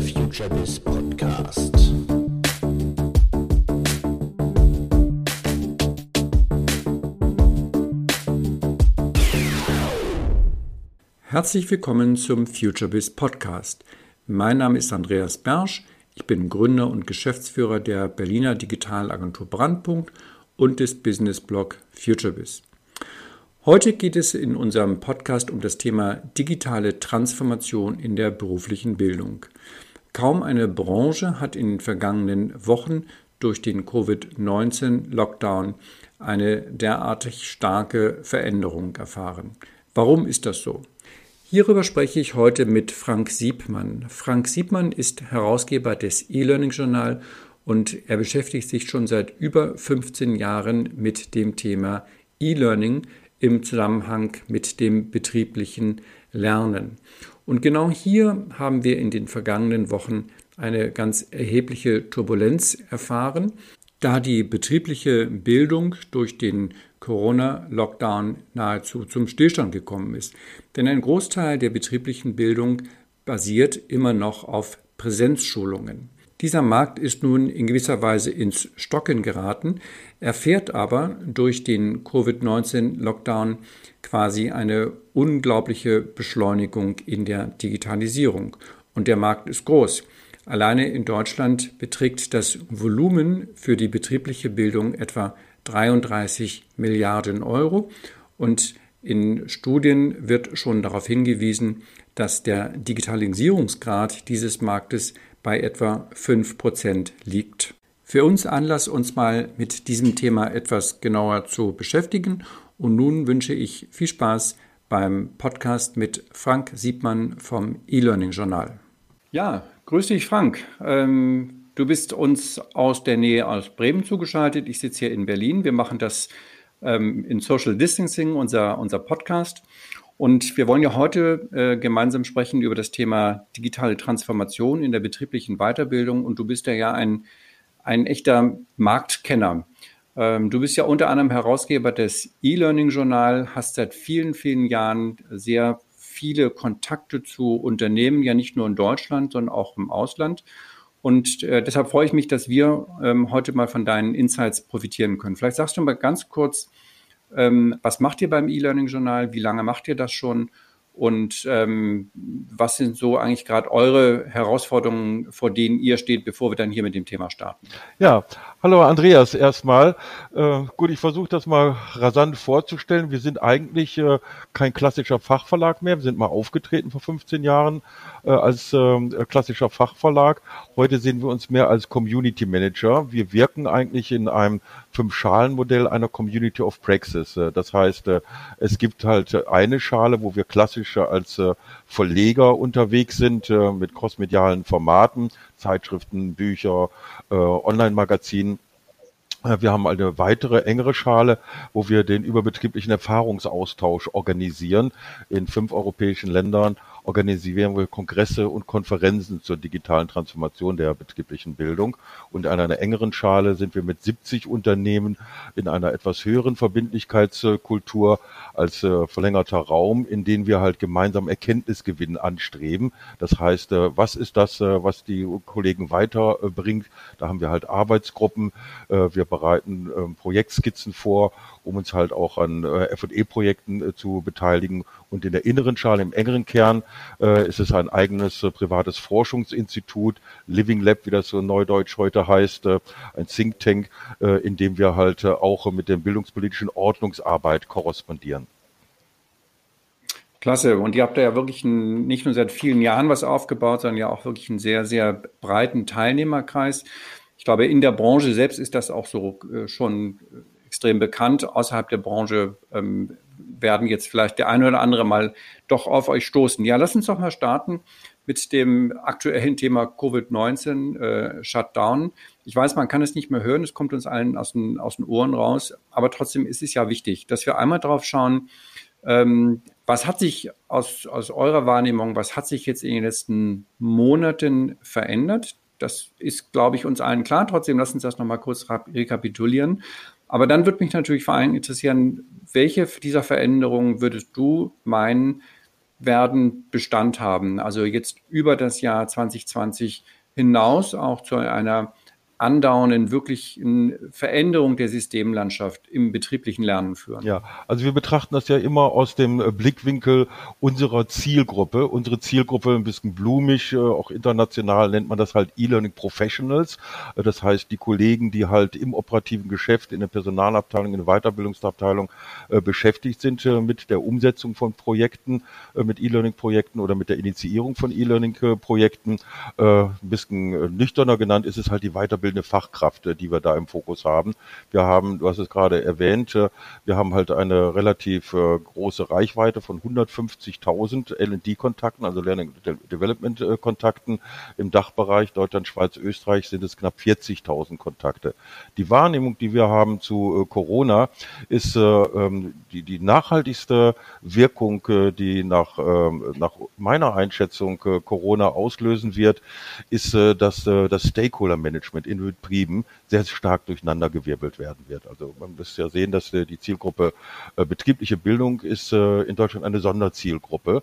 FutureBiz Podcast. Herzlich willkommen zum FutureBiz Podcast. Mein Name ist Andreas Bersch. Ich bin Gründer und Geschäftsführer der Berliner Digitalagentur Brandpunkt und des Businessblog FutureBiz. Heute geht es in unserem Podcast um das Thema digitale Transformation in der beruflichen Bildung. Kaum eine Branche hat in den vergangenen Wochen durch den Covid-19-Lockdown eine derartig starke Veränderung erfahren. Warum ist das so? Hierüber spreche ich heute mit Frank Siebmann. Frank Siebmann ist Herausgeber des E-Learning Journal und er beschäftigt sich schon seit über 15 Jahren mit dem Thema E-Learning im Zusammenhang mit dem betrieblichen Lernen. Und genau hier haben wir in den vergangenen Wochen eine ganz erhebliche Turbulenz erfahren, da die betriebliche Bildung durch den Corona-Lockdown nahezu zum Stillstand gekommen ist. Denn ein Großteil der betrieblichen Bildung basiert immer noch auf Präsenzschulungen. Dieser Markt ist nun in gewisser Weise ins Stocken geraten, erfährt aber durch den Covid-19-Lockdown quasi eine unglaubliche Beschleunigung in der Digitalisierung. Und der Markt ist groß. Alleine in Deutschland beträgt das Volumen für die betriebliche Bildung etwa 33 Milliarden Euro und in Studien wird schon darauf hingewiesen, dass der Digitalisierungsgrad dieses Marktes bei etwa 5% liegt. Für uns Anlass, uns mal mit diesem Thema etwas genauer zu beschäftigen. Und nun wünsche ich viel Spaß beim Podcast mit Frank Siebmann vom E-Learning Journal. Ja, grüß dich, Frank. Ähm, du bist uns aus der Nähe aus Bremen zugeschaltet. Ich sitze hier in Berlin. Wir machen das ähm, in Social Distancing, unser, unser Podcast. Und wir wollen ja heute äh, gemeinsam sprechen über das Thema digitale Transformation in der betrieblichen Weiterbildung. Und du bist ja, ja ein, ein echter Marktkenner. Ähm, du bist ja unter anderem Herausgeber des E-Learning-Journal, hast seit vielen, vielen Jahren sehr viele Kontakte zu Unternehmen, ja nicht nur in Deutschland, sondern auch im Ausland. Und äh, deshalb freue ich mich, dass wir ähm, heute mal von deinen Insights profitieren können. Vielleicht sagst du mal ganz kurz, ähm, was macht ihr beim E-Learning-Journal? Wie lange macht ihr das schon? Und ähm, was sind so eigentlich gerade eure Herausforderungen, vor denen ihr steht, bevor wir dann hier mit dem Thema starten? Ja, hallo Andreas erstmal. Äh, gut, ich versuche das mal rasant vorzustellen. Wir sind eigentlich äh, kein klassischer Fachverlag mehr. Wir sind mal aufgetreten vor 15 Jahren äh, als ähm, klassischer Fachverlag. Heute sehen wir uns mehr als Community Manager. Wir wirken eigentlich in einem Fünf-Schalen-Modell einer Community of Praxis. Äh, das heißt, äh, es gibt halt eine Schale, wo wir klassisch als Verleger unterwegs sind mit crossmedialen Formaten, Zeitschriften, Bücher, Online-Magazinen. Wir haben eine weitere engere Schale, wo wir den überbetrieblichen Erfahrungsaustausch organisieren in fünf europäischen Ländern organisieren wir Kongresse und Konferenzen zur digitalen Transformation der betrieblichen Bildung. Und an einer engeren Schale sind wir mit 70 Unternehmen in einer etwas höheren Verbindlichkeitskultur als äh, verlängerter Raum, in dem wir halt gemeinsam Erkenntnisgewinn anstreben. Das heißt, äh, was ist das, äh, was die Kollegen weiterbringt? Da haben wir halt Arbeitsgruppen. wir bereiten ähm, Projektskizzen vor, um uns halt auch an F&E-Projekten zu beteiligen. Und in der inneren Schale, im engeren Kern, äh, ist es ein eigenes äh, privates Forschungsinstitut, Living Lab, wie das so neudeutsch heute heißt, äh, ein Think Tank, äh, in dem wir halt äh, auch mit der bildungspolitischen Ordnungsarbeit korrespondieren. Klasse. Und ihr habt da ja wirklich ein, nicht nur seit vielen Jahren was aufgebaut, sondern ja auch wirklich einen sehr, sehr breiten Teilnehmerkreis. Ich glaube, in der Branche selbst ist das auch so äh, schon extrem bekannt. Außerhalb der Branche ähm, werden jetzt vielleicht der eine oder andere mal doch auf euch stoßen. Ja, lass uns doch mal starten mit dem aktuellen Thema Covid-19, äh, Shutdown. Ich weiß, man kann es nicht mehr hören, es kommt uns allen aus den, aus den Ohren raus, aber trotzdem ist es ja wichtig, dass wir einmal drauf schauen, ähm, was hat sich aus, aus eurer Wahrnehmung, was hat sich jetzt in den letzten Monaten verändert? Das ist, glaube ich, uns allen klar. Trotzdem, lass uns das nochmal kurz rekapitulieren. Aber dann würde mich natürlich vor allem interessieren, welche dieser Veränderungen würdest du meinen, werden Bestand haben. Also jetzt über das Jahr 2020 hinaus auch zu einer andauernden wirklichen Veränderung der Systemlandschaft im betrieblichen Lernen führen? Ja, also wir betrachten das ja immer aus dem äh, Blickwinkel unserer Zielgruppe. Unsere Zielgruppe ein bisschen blumig, äh, auch international nennt man das halt E-Learning Professionals. Äh, das heißt, die Kollegen, die halt im operativen Geschäft, in der Personalabteilung, in der Weiterbildungsabteilung beschäftigt sind mit der Umsetzung von Projekten, mit E-Learning-Projekten oder mit der Initiierung von E-Learning-Projekten. Ein bisschen nüchterner genannt ist es halt die Weiterbildung ausbildende Fachkraft, äh, die wir da im Fokus haben. Wir haben, du hast es gerade erwähnt, äh, wir haben halt eine relativ äh, große Reichweite von 150.000 L&D-Kontakten, also Learning Development-Kontakten im Dachbereich. Deutschland, Schweiz, Österreich sind es knapp 40.000 Kontakte. Die Wahrnehmung, die wir haben zu Corona, ist ähm, die, die nachhaltigste Wirkung, die nach, ähm, nach meiner Einschätzung Corona auslösen wird, ist, dass das Stakeholder-Management in Betrieben sehr stark durcheinandergewirbelt werden wird. Also man muss ja sehen, dass äh, die Zielgruppe äh, betriebliche Bildung ist äh, in Deutschland eine Sonderzielgruppe.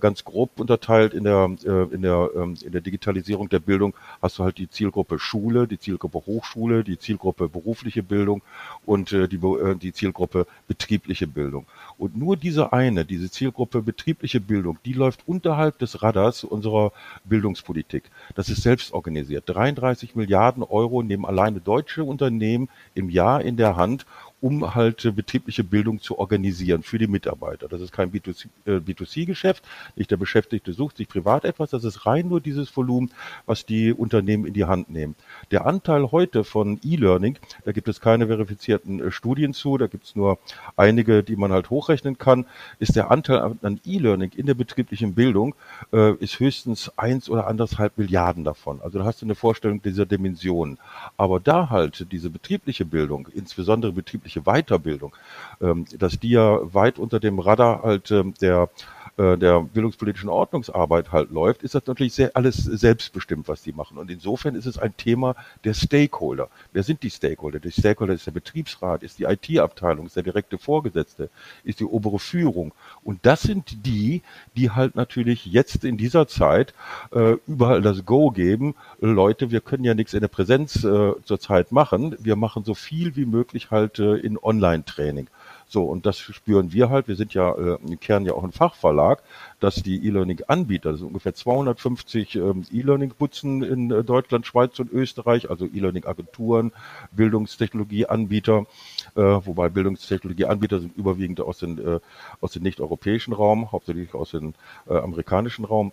Ganz grob unterteilt in der, in der, ähm, in der Digitalisierung der Bildung hast du halt die Zielgruppe Schule, die Zielgruppe Hochschule, die Zielgruppe berufliche Bildung und die, die Zielgruppe betriebliche Bildung. Und nur diese eine, diese Zielgruppe betriebliche Bildung, die läuft unterhalb des Radars unserer Bildungspolitik. Das ist selbst organisiert. 33 Milliarden Euro nehmen alleine deutsche Unternehmen im Jahr in der Hand, um halt betriebliche Bildung zu organisieren für die Mitarbeiter. Das ist kein B2C-Geschäft, äh, nicht der Beschäftigte sucht sich privat etwas, das ist rein nur dieses Volumen, was die Unternehmen in die Hand nehmen. Der Anteil heute von E-Learning, da gibt es keine verifizierten äh, Studien zu, da gibt es nur einige, die man halt hochrechnen kann, ist der Anteil an E-Learning in der betrieblichen Bildung, äh, ist höchstens eins oder anderthalb Milliarden davon. Also da hast du eine Vorstellung dieser Dimensionen. Aber da halt diese betriebliche Bildung, insbesondere betriebliche berufliche Weiterbildung, ähm, dass die ja weit unter dem Radar halt ähm, der äh, der bildungspolitischen Ordnungsarbeit halt läuft, ist das natürlich sehr alles selbstbestimmt, was die machen. Und insofern ist es ein Thema der Stakeholder. Wer sind die Stakeholder? Die Stakeholder ist der Betriebsrat, ist die IT-Abteilung, ist der direkte Vorgesetzte, ist die obere Führung. Und das sind die, die halt natürlich jetzt in dieser Zeit äh, überall das Go geben. Leute, wir können ja nichts in der Präsenz äh, zurzeit machen. Wir machen so viel wie möglich halt äh, in Online-Training. So, und das spüren wir halt. Wir sind ja äh, im Kern ja auch ein Fachverlag, dass die E-Learning-Anbieter, das sind ungefähr 250 ähm, E-Learning-Butzen in äh, Deutschland, Schweiz und Österreich, also E-Learning-Agenturen, Bildungstechnologie-Anbieter, äh, wobei Bildungstechnologie-Anbieter sind überwiegend aus, den, äh, aus dem nicht-europäischen Raum, hauptsächlich aus dem äh, amerikanischen Raum,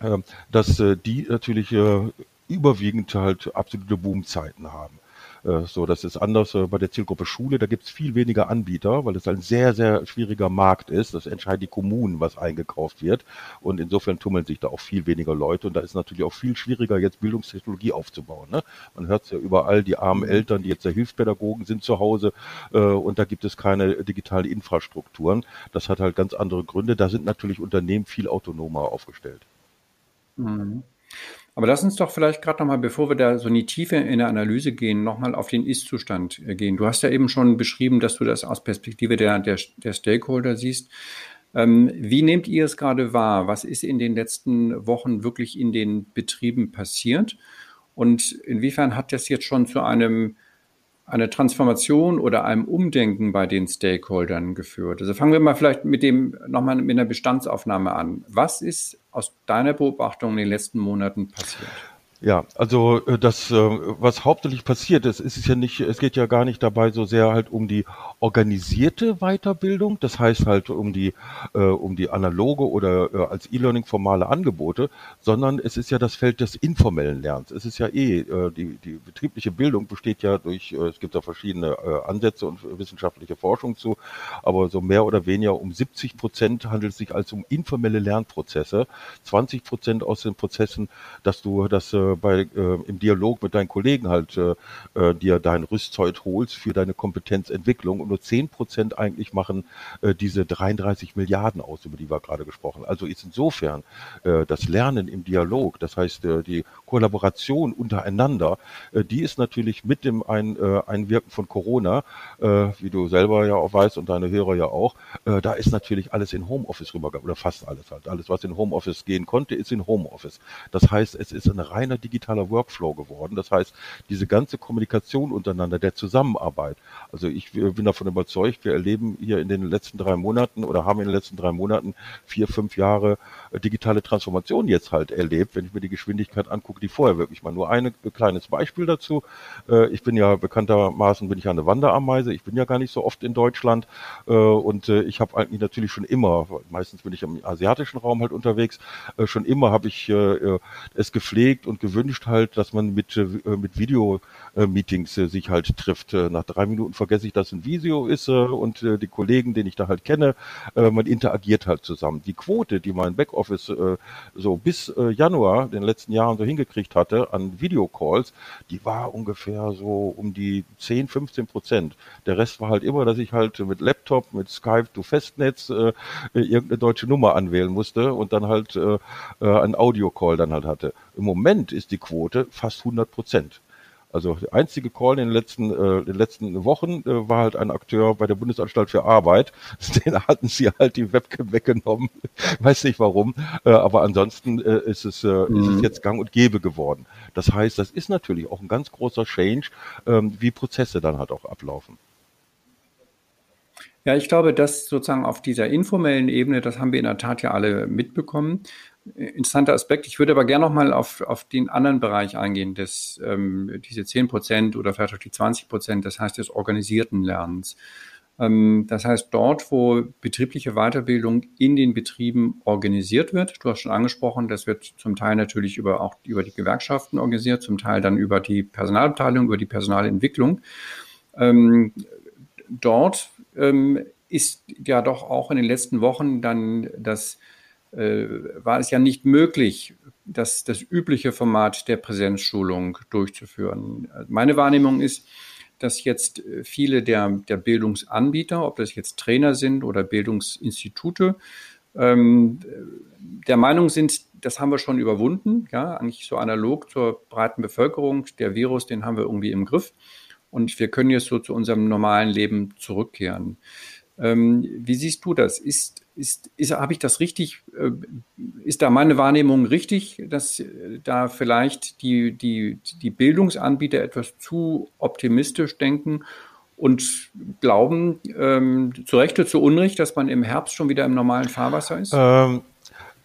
äh, dass äh, die natürlich äh, überwiegend halt absolute Boomzeiten haben. Äh, so, das ist anders äh, bei der Zielgruppe Schule. Da gibt es viel weniger Anbieter, weil es ein sehr, sehr schwieriger Markt ist. Das entscheiden die Kommunen, was eingekauft wird. Und insofern tummeln sich da auch viel weniger Leute. Und da ist natürlich auch viel schwieriger, jetzt Bildungstechnologie aufzubauen. Ne? Man hört es ja überall, die armen mhm. Eltern, die jetzt der Hilfspädagogen sind zu Hause äh, und da gibt es keine digitale Infrastrukturen. Das hat halt ganz andere Gründe. Da sind natürlich Unternehmen viel autonomer aufgestellt. Mhm. Aber lass uns doch vielleicht gerade nochmal, bevor wir da so in die Tiefe in der Analyse gehen, nochmal auf den Ist-Zustand äh, gehen. Du hast ja eben schon beschrieben, dass du das aus Perspektive der, der, der Stakeholder siehst. Ähm, wie nehmt ihr es gerade wahr? Was ist in den letzten Wochen wirklich in den Betrieben passiert? Und inwiefern hat das jetzt schon zu einem eine Transformation oder einem Umdenken bei den Stakeholdern geführt? Also fangen wir mal vielleicht mit dem nochmal mit einer Bestandsaufnahme an. Was ist aus deiner Beobachtung in den letzten Monaten passiert? Ja, also äh, das, äh, was hauptsächlich passiert ist, ist es ja nicht, es geht ja gar nicht dabei so sehr halt um die organisierte Weiterbildung, das heißt halt um die, äh, um die analoge oder als E-Learning formale Angebote, sondern es ist ja das Feld des informellen Lernens. Es ist ja eh, die, die betriebliche Bildung besteht ja durch, es gibt da verschiedene Ansätze und wissenschaftliche Forschung zu, aber so mehr oder weniger um 70 Prozent handelt es sich als um informelle Lernprozesse, 20 Prozent aus den Prozessen, dass du das äh, bei, äh, im Dialog mit deinen Kollegen halt äh, äh, dir dein Rüstzeug holst für deine Kompetenzentwicklung und nur zehn Prozent eigentlich machen äh, diese 33 Milliarden aus, über die wir gerade gesprochen. Also ist insofern äh, das Lernen im Dialog, das heißt äh, die Kollaboration untereinander, äh, die ist natürlich mit dem Ein, äh, Einwirken von Corona, äh, wie du selber ja auch weißt und deine Hörer ja auch, äh, da ist natürlich alles in Homeoffice rübergegangen oder fast alles halt. Alles, was in Homeoffice gehen konnte, ist in Homeoffice. Das heißt, es ist ein reiner digitaler Workflow geworden. Das heißt, diese ganze Kommunikation untereinander, der Zusammenarbeit. Also ich bin davon überzeugt, wir erleben hier in den letzten drei Monaten oder haben in den letzten drei Monaten vier, fünf Jahre äh, digitale Transformation jetzt halt erlebt, wenn ich mir die Geschwindigkeit angucke, die vorher wirklich mal. Nur ein kleines Beispiel dazu. Äh, ich bin ja bekanntermaßen bin ich eine Wanderameise. Ich bin ja gar nicht so oft in Deutschland äh, und ich habe eigentlich natürlich schon immer, meistens bin ich im asiatischen Raum halt unterwegs, schon immer habe ich es gepflegt und gewünscht halt, dass man mit mit Video-Meetings sich halt trifft. Nach drei Minuten vergesse ich, dass ein Video ist und die Kollegen, den ich da halt kenne, man interagiert halt zusammen. Die Quote, die mein Backoffice so bis Januar den letzten Jahren so hingekriegt hatte an Videocalls, die war ungefähr so um die 10, 15 Prozent. Der Rest war halt immer, dass ich halt mit Laptop, mit Skype to Festnetz äh, irgendeine deutsche Nummer anwählen musste und dann halt äh, äh einen Audiocall dann halt hatte. Im Moment ist die Quote fast 100 Prozent. Also der einzige Call in den letzten, äh, in den letzten Wochen äh, war halt ein Akteur bei der Bundesanstalt für Arbeit. Den hatten sie halt die Webcam weggenommen. Weiß nicht warum. Äh, aber ansonsten äh, ist, es, äh, mhm. ist es mhm. jetzt gang und gäbe geworden. Das heißt, das ist natürlich auch ein ganz großer Change, ähm, wie Prozesse dann halt auch ablaufen. Ja, ich glaube, dass sozusagen auf dieser informellen Ebene, das haben wir in der Tat ja alle mitbekommen, interessanter Aspekt. Ich würde aber gerne noch mal auf, auf den anderen Bereich eingehen, des, ähm, diese 10 Prozent oder vielleicht auch die 20 Prozent, das heißt des organisierten Lernens. Ähm, das heißt, dort, wo betriebliche Weiterbildung in den Betrieben organisiert wird, du hast schon angesprochen, das wird zum Teil natürlich über, auch über die Gewerkschaften organisiert, zum Teil dann über die Personalabteilung, über die Personalentwicklung. Ähm, dort ähm, ist ja doch auch in den letzten Wochen dann das war es ja nicht möglich, das, das übliche Format der Präsenzschulung durchzuführen. Meine Wahrnehmung ist, dass jetzt viele der, der Bildungsanbieter, ob das jetzt Trainer sind oder Bildungsinstitute, ähm, der Meinung sind, das haben wir schon überwunden, ja, eigentlich so analog zur breiten Bevölkerung. Der Virus, den haben wir irgendwie im Griff und wir können jetzt so zu unserem normalen Leben zurückkehren. Ähm, wie siehst du das? Ist, ist, ist, habe ich das richtig, äh, ist da meine Wahrnehmung richtig, dass äh, da vielleicht die, die, die Bildungsanbieter etwas zu optimistisch denken und glauben, ähm, zu Recht oder zu Unrecht, dass man im Herbst schon wieder im normalen Fahrwasser ist? Ähm,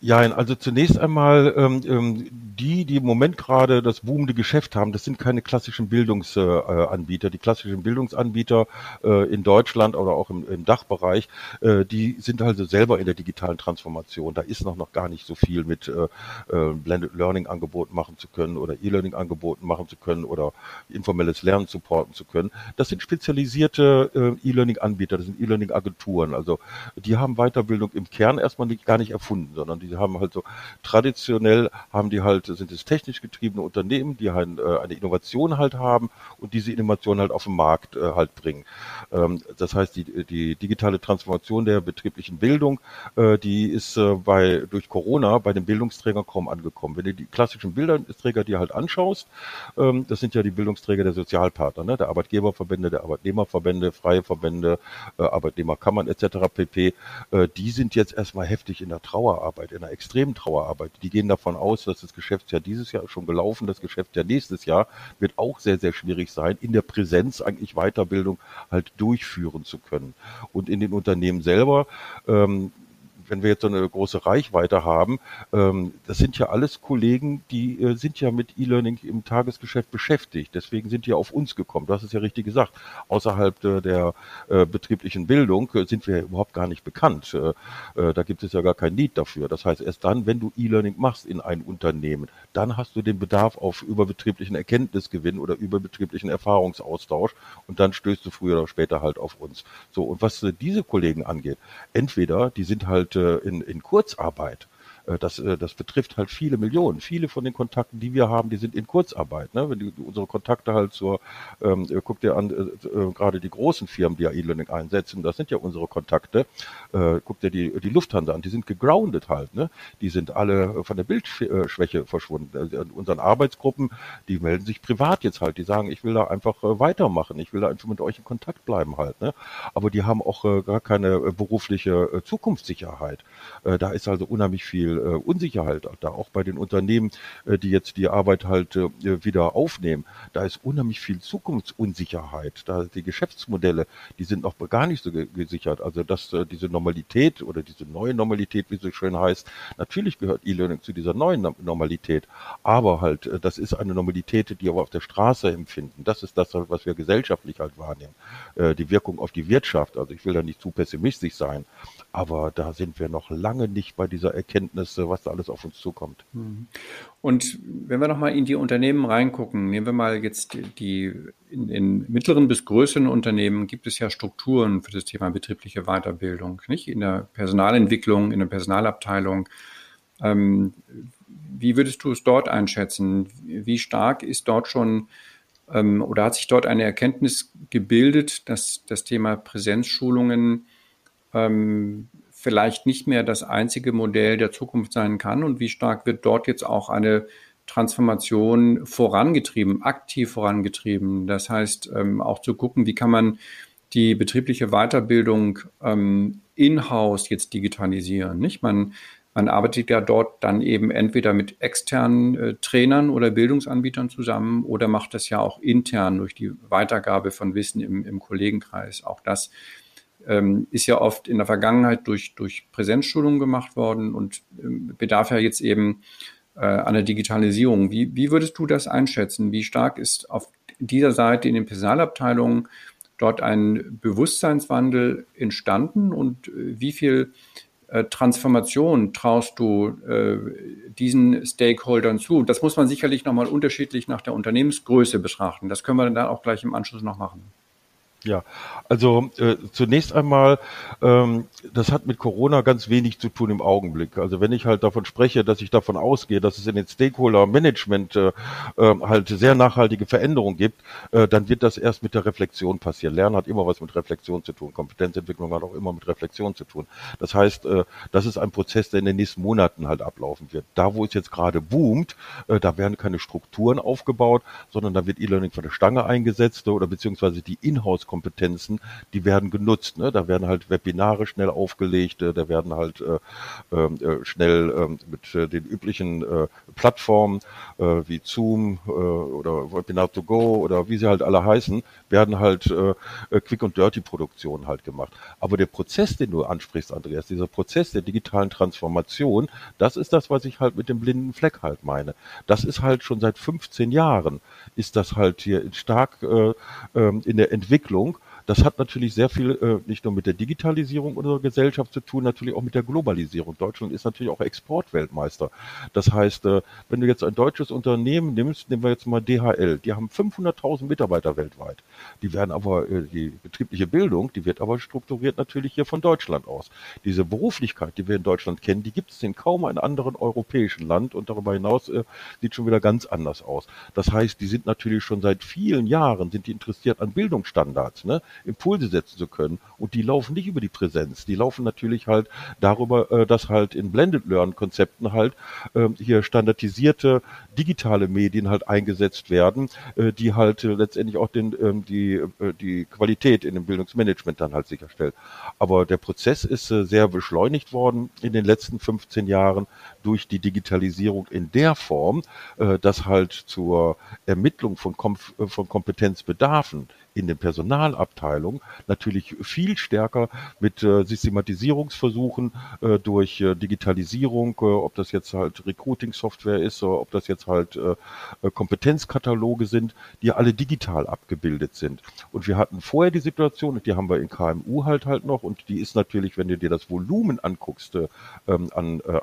ja, also zunächst einmal ähm, ähm, die, die im Moment gerade das boomende Geschäft haben, das sind keine klassischen Bildungsanbieter. Die klassischen Bildungsanbieter äh, in Deutschland oder auch im, im Dachbereich, äh, die sind also selber in der digitalen Transformation. Da ist noch, noch gar nicht so viel mit äh, äh Blended Learning Angeboten machen zu können oder E-Learning Angeboten machen zu können oder informelles Lernen supporten zu können. Das sind spezialisierte äh, E-Learning Anbieter, das sind E-Learning Agenturen. Also die haben Weiterbildung im Kern erstmal nicht, gar nicht erfunden, sondern die haben halt so traditionell haben die halt sind es technisch getriebene Unternehmen, die halt, äh, eine Innovation halt haben und diese Innovation halt auf den Markt äh, halt bringen. Ähm, das heißt, die, die digitale Transformation der betrieblichen Bildung, äh, die ist äh, bei durch Corona bei den Bildungsträgern kaum angekommen. Wenn du die klassischen Bildungsträger dir halt anschaust, ähm, das sind ja die Bildungsträger der Sozialpartner, ne? der Arbeitgeberverbände, der Arbeitnehmerverbände, freie Verbände, äh, Arbeitnehmerkammern etc. pp. Äh, die sind jetzt erstmal heftig in der Trauerarbeit, in der extremen Trauerarbeit. Die gehen davon aus, dass das Geschäft Geschäftsjahr dieses Jahr schon gelaufen. Das Geschäftsjahr nächstes Jahr wird auch sehr, sehr schwierig sein, in der Präsenz eigentlich Weiterbildung halt durchführen zu können. Und in den Unternehmen selber ähm, wenn wir jetzt so eine große Reichweite haben, ähm, das sind ja alles Kollegen, die äh, sind ja mit E-Learning im Tagesgeschäft beschäftigt. Deswegen sind die auf uns gekommen. Du hast es ja richtig gesagt. Außerhalb äh, der äh, betrieblichen Bildung äh, sind wir überhaupt gar nicht bekannt. Äh, äh, da gibt es ja gar kein Need dafür. Das heißt, erst dann, wenn du E-Learning machst in ein Unternehmen, dann hast du den Bedarf auf überbetrieblichen Erkenntnisgewinn oder überbetrieblichen Erfahrungsaustausch und dann stößt du früher oder später halt auf uns. So, und was diese Kollegen angeht, entweder die sind halt in, in Kurzarbeit. Äh, das, äh, das betrifft halt viele Millionen. Viele von den Kontakten, die wir haben, die sind in Kurzarbeit. Ne? Wenn die, unsere Kontakte halt zur, ähm, guck dir an, äh, äh, gerade die großen Firmen, die ja E-Learning einsetzen, das sind ja unsere Kontakte. Äh, guck dir die, die Lufthansa an, die sind gegroundet halt. Ne? Die sind alle von der Bildschwäche verschwunden. Also unseren Arbeitsgruppen, die melden sich privat jetzt halt. Die sagen, ich will da einfach äh, weitermachen. Ich will da einfach mit euch in Kontakt bleiben halt. Ne? Aber die haben auch äh, gar keine äh, berufliche äh, Zukunftssicherheit. Äh, da ist also unheimlich viel äh, Unsicherheit da, auch bei den Unternehmen, äh, die jetzt die Arbeit halt äh, wieder aufnehmen. Da ist unheimlich viel Zukunftsunsicherheit. Da die Geschäftsmodelle, die sind noch gar nicht so gesichert. Also dass äh, diese Normalität oder diese neue Normalität, wie so schön heißt, natürlich gehört E-Learning zu dieser neuen Normalität. Aber halt, äh, das ist eine Normalität, die wir auf der Straße empfinden. Das ist das, was wir gesellschaftlich halt wahrnehmen. Äh, die Wirkung auf die Wirtschaft. Also ich will da nicht zu pessimistisch sein. Aber da sind wir noch lange nicht bei dieser Erkenntnis, was da alles auf uns zukommt. Mhm. Und wenn wir nochmal in die Unternehmen reingucken, nehmen wir mal jetzt die, in, in, mittleren bis größeren Unternehmen gibt es ja Strukturen für das Thema betriebliche Weiterbildung, nicht? In der Personalentwicklung, in der Personalabteilung. Ähm, wie würdest du es dort einschätzen? Wie stark ist dort schon ähm, oder hat sich dort eine Erkenntnis gebildet, dass das Thema Präsenzschulungen ähm, vielleicht nicht mehr das einzige Modell der Zukunft sein kann und wie stark wird dort jetzt auch eine Transformation vorangetrieben, aktiv vorangetrieben. Das heißt, ähm, auch zu gucken, wie kann man die betriebliche Weiterbildung ähm, in-house jetzt digitalisieren. Nicht? Man, man arbeitet ja dort dann eben entweder mit externen äh, Trainern oder Bildungsanbietern zusammen oder macht das ja auch intern durch die Weitergabe von Wissen im, im Kollegenkreis. Auch das ähm, ist ja oft in der Vergangenheit durch, durch Präsenzschulungen gemacht worden und ähm, bedarf ja jetzt eben äh, einer Digitalisierung. Wie, wie würdest du das einschätzen? Wie stark ist auf dieser Seite in den Personalabteilungen dort ein Bewusstseinswandel entstanden und äh, wie viel äh, Transformation traust du äh, diesen Stakeholdern zu? Das muss man sicherlich nochmal unterschiedlich nach der Unternehmensgröße betrachten. Das können wir dann auch gleich im Anschluss noch machen. Ja, also äh, zunächst einmal, ähm, das hat mit Corona ganz wenig zu tun im Augenblick. Also wenn ich halt davon spreche, dass ich davon ausgehe, dass es in den Stakeholder-Management äh, äh, halt sehr nachhaltige Veränderungen gibt, äh, dann wird das erst mit der Reflexion passieren. Lernen hat immer was mit Reflexion zu tun. Kompetenzentwicklung hat auch immer mit Reflexion zu tun. Das heißt, äh, das ist ein Prozess, der in den nächsten Monaten halt ablaufen wird. Da, wo es jetzt gerade boomt, äh, da werden keine Strukturen aufgebaut, sondern da wird E-Learning von der Stange eingesetzt oder beziehungsweise die Inhouse Kompetenzen, die werden genutzt. Ne? Da werden halt Webinare schnell aufgelegt, äh, da werden halt äh, ähm, äh, schnell äh, mit äh, den üblichen äh, Plattformen äh, wie Zoom äh, oder Webinar to Go oder wie sie halt alle heißen, werden halt äh, äh, Quick und Dirty Produktionen halt gemacht. Aber der Prozess, den du ansprichst, Andreas, dieser Prozess der digitalen Transformation, das ist das, was ich halt mit dem blinden Fleck halt meine. Das ist halt schon seit 15 Jahren, ist das halt hier stark äh, ähm, in der Entwicklung. Das hat natürlich sehr viel äh, nicht nur mit der Digitalisierung unserer Gesellschaft zu tun, natürlich auch mit der Globalisierung. Deutschland ist natürlich auch Exportweltmeister. Das heißt, äh, wenn du jetzt ein deutsches Unternehmen nimmst, nehmen wir jetzt mal DHL, die haben 500.000 Mitarbeiter weltweit. Die werden aber, äh, die betriebliche Bildung, die wird aber strukturiert natürlich hier von Deutschland aus. Diese Beruflichkeit, die wir in Deutschland kennen, die gibt es in kaum einem anderen europäischen Land und darüber hinaus äh, sieht schon wieder ganz anders aus. Das heißt, die sind natürlich schon seit vielen Jahren, sind die interessiert an Bildungsstandards. Ne? Impulse setzen zu können. Und die laufen nicht über die Präsenz. Die laufen natürlich halt darüber, äh, dass halt in Blended Learn Konzepten halt äh, hier standardisierte digitale Medien halt eingesetzt werden, äh, die halt letztendlich auch den, ähm, die, äh, die Qualität in dem Bildungsmanagement dann halt sicherstellt. Aber der Prozess ist sehr beschleunigt worden in den letzten 15 Jahren durch die Digitalisierung in der Form, äh, dass halt zur Ermittlung von, Kom äh, von Kompetenzbedarfen in den Personalabteilungen natürlich viel stärker mit äh, Systematisierungsversuchen äh, durch äh, Digitalisierung, äh, ob das jetzt halt Recruiting-Software ist, ob das jetzt halt äh, äh Kompetenzkataloge sind, die alle digital abgebildet sind. Und wir hatten vorher die Situation, die haben wir in KMU halt halt noch, und die ist natürlich, wenn du dir das Volumen anguckst äh, ähm, an, äh,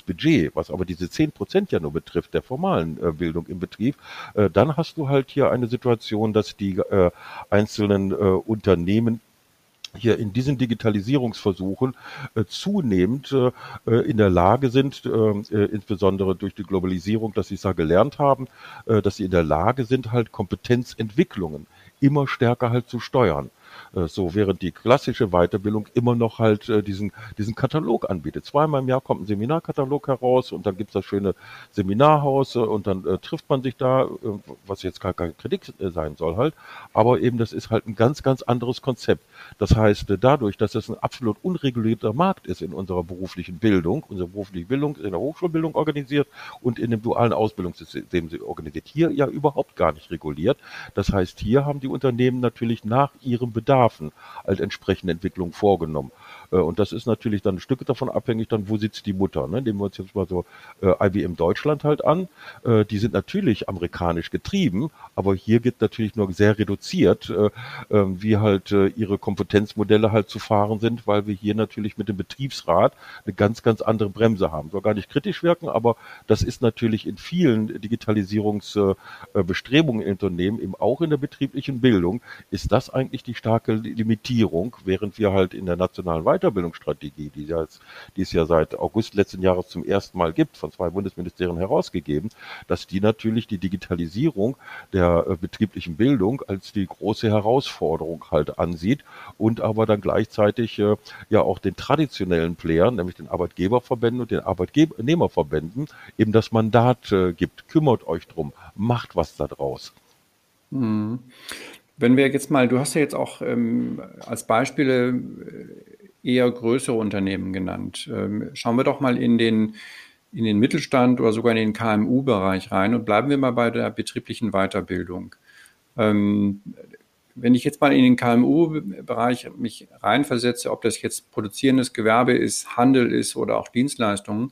Weiterbildungsbudget, was aber diese zehn Prozent ja nur betrifft, der formalen äh, Bildung im Betrieb, äh, dann hast du halt hier eine Situation, dass die äh, einzelnen äh, Unternehmen hier in diesen Digitalisierungsversuchen äh, zunehmend äh, äh in der Lage sind, äh, äh, insbesondere durch die Globalisierung, dass sie es da gelernt haben, dass sie in der Lage sind, halt Kompetenzentwicklungen immer stärker halt zu steuern. Äh, so, während die klassische Weiterbildung immer noch halt äh, diesen, diesen Katalog anbietet. Zweimal im Jahr kommt ein Seminarkatalog heraus und dann gibt's das schöne Seminarhaus äh, und dann äh, trifft man sich da, was jetzt gar keine Kritik sein soll halt, aber eben das ist halt ein ganz, ganz anderes Konzept. Das heißt, dadurch, dass es ein absolut unregulierter Markt ist in unserer beruflichen Bildung, unsere berufliche Bildung in der Hochschulbildung organisiert und in dem dualen Ausbildungssystem organisiert, hier ja überhaupt gar nicht reguliert. Das heißt, hier haben die Unternehmen natürlich nach ihrem Bedarfen halt entsprechende Entwicklungen vorgenommen. Äh, und das ist natürlich dann ein Stück davon abhängig, dann wo sitzt die Mutter. Ne? Nehmen wir uns jetzt mal so äh, IBM Deutschland halt an. Äh, die sind natürlich amerikanisch getrieben, aber hier geht natürlich nur sehr reduziert, äh, äh, wie halt äh, ihre Kompetenzmodelle halt zu fahren sind, weil wir hier natürlich mit dem Betriebsrat eine ganz, ganz andere Bremse haben. Soll gar nicht kritisch wirken, aber das ist natürlich in vielen Digitalisierungsbestrebungen in Unternehmen, eben auch in der betrieblichen Bildung, ist das eigentlich die starke Limitierung, während wir halt in der nationalen Weiterbildung Weiterbildungsstrategie, die, jetzt, die es ja seit August letzten Jahres zum ersten Mal gibt, von zwei Bundesministerien herausgegeben, dass die natürlich die Digitalisierung der äh, betrieblichen Bildung als die große Herausforderung halt ansieht und aber dann gleichzeitig äh, ja auch den traditionellen Playern, nämlich den Arbeitgeberverbänden und den Arbeitnehmerverbänden, eben das Mandat äh, gibt. Kümmert euch drum, macht was da draus. Hm. Wenn wir jetzt mal, du hast ja jetzt auch ähm, als Beispiele eher größere Unternehmen genannt. Ähm, schauen wir doch mal in den, in den Mittelstand oder sogar in den KMU-Bereich rein und bleiben wir mal bei der betrieblichen Weiterbildung. Ähm, wenn ich jetzt mal in den KMU-Bereich mich reinversetze, ob das jetzt produzierendes Gewerbe ist, Handel ist oder auch Dienstleistungen,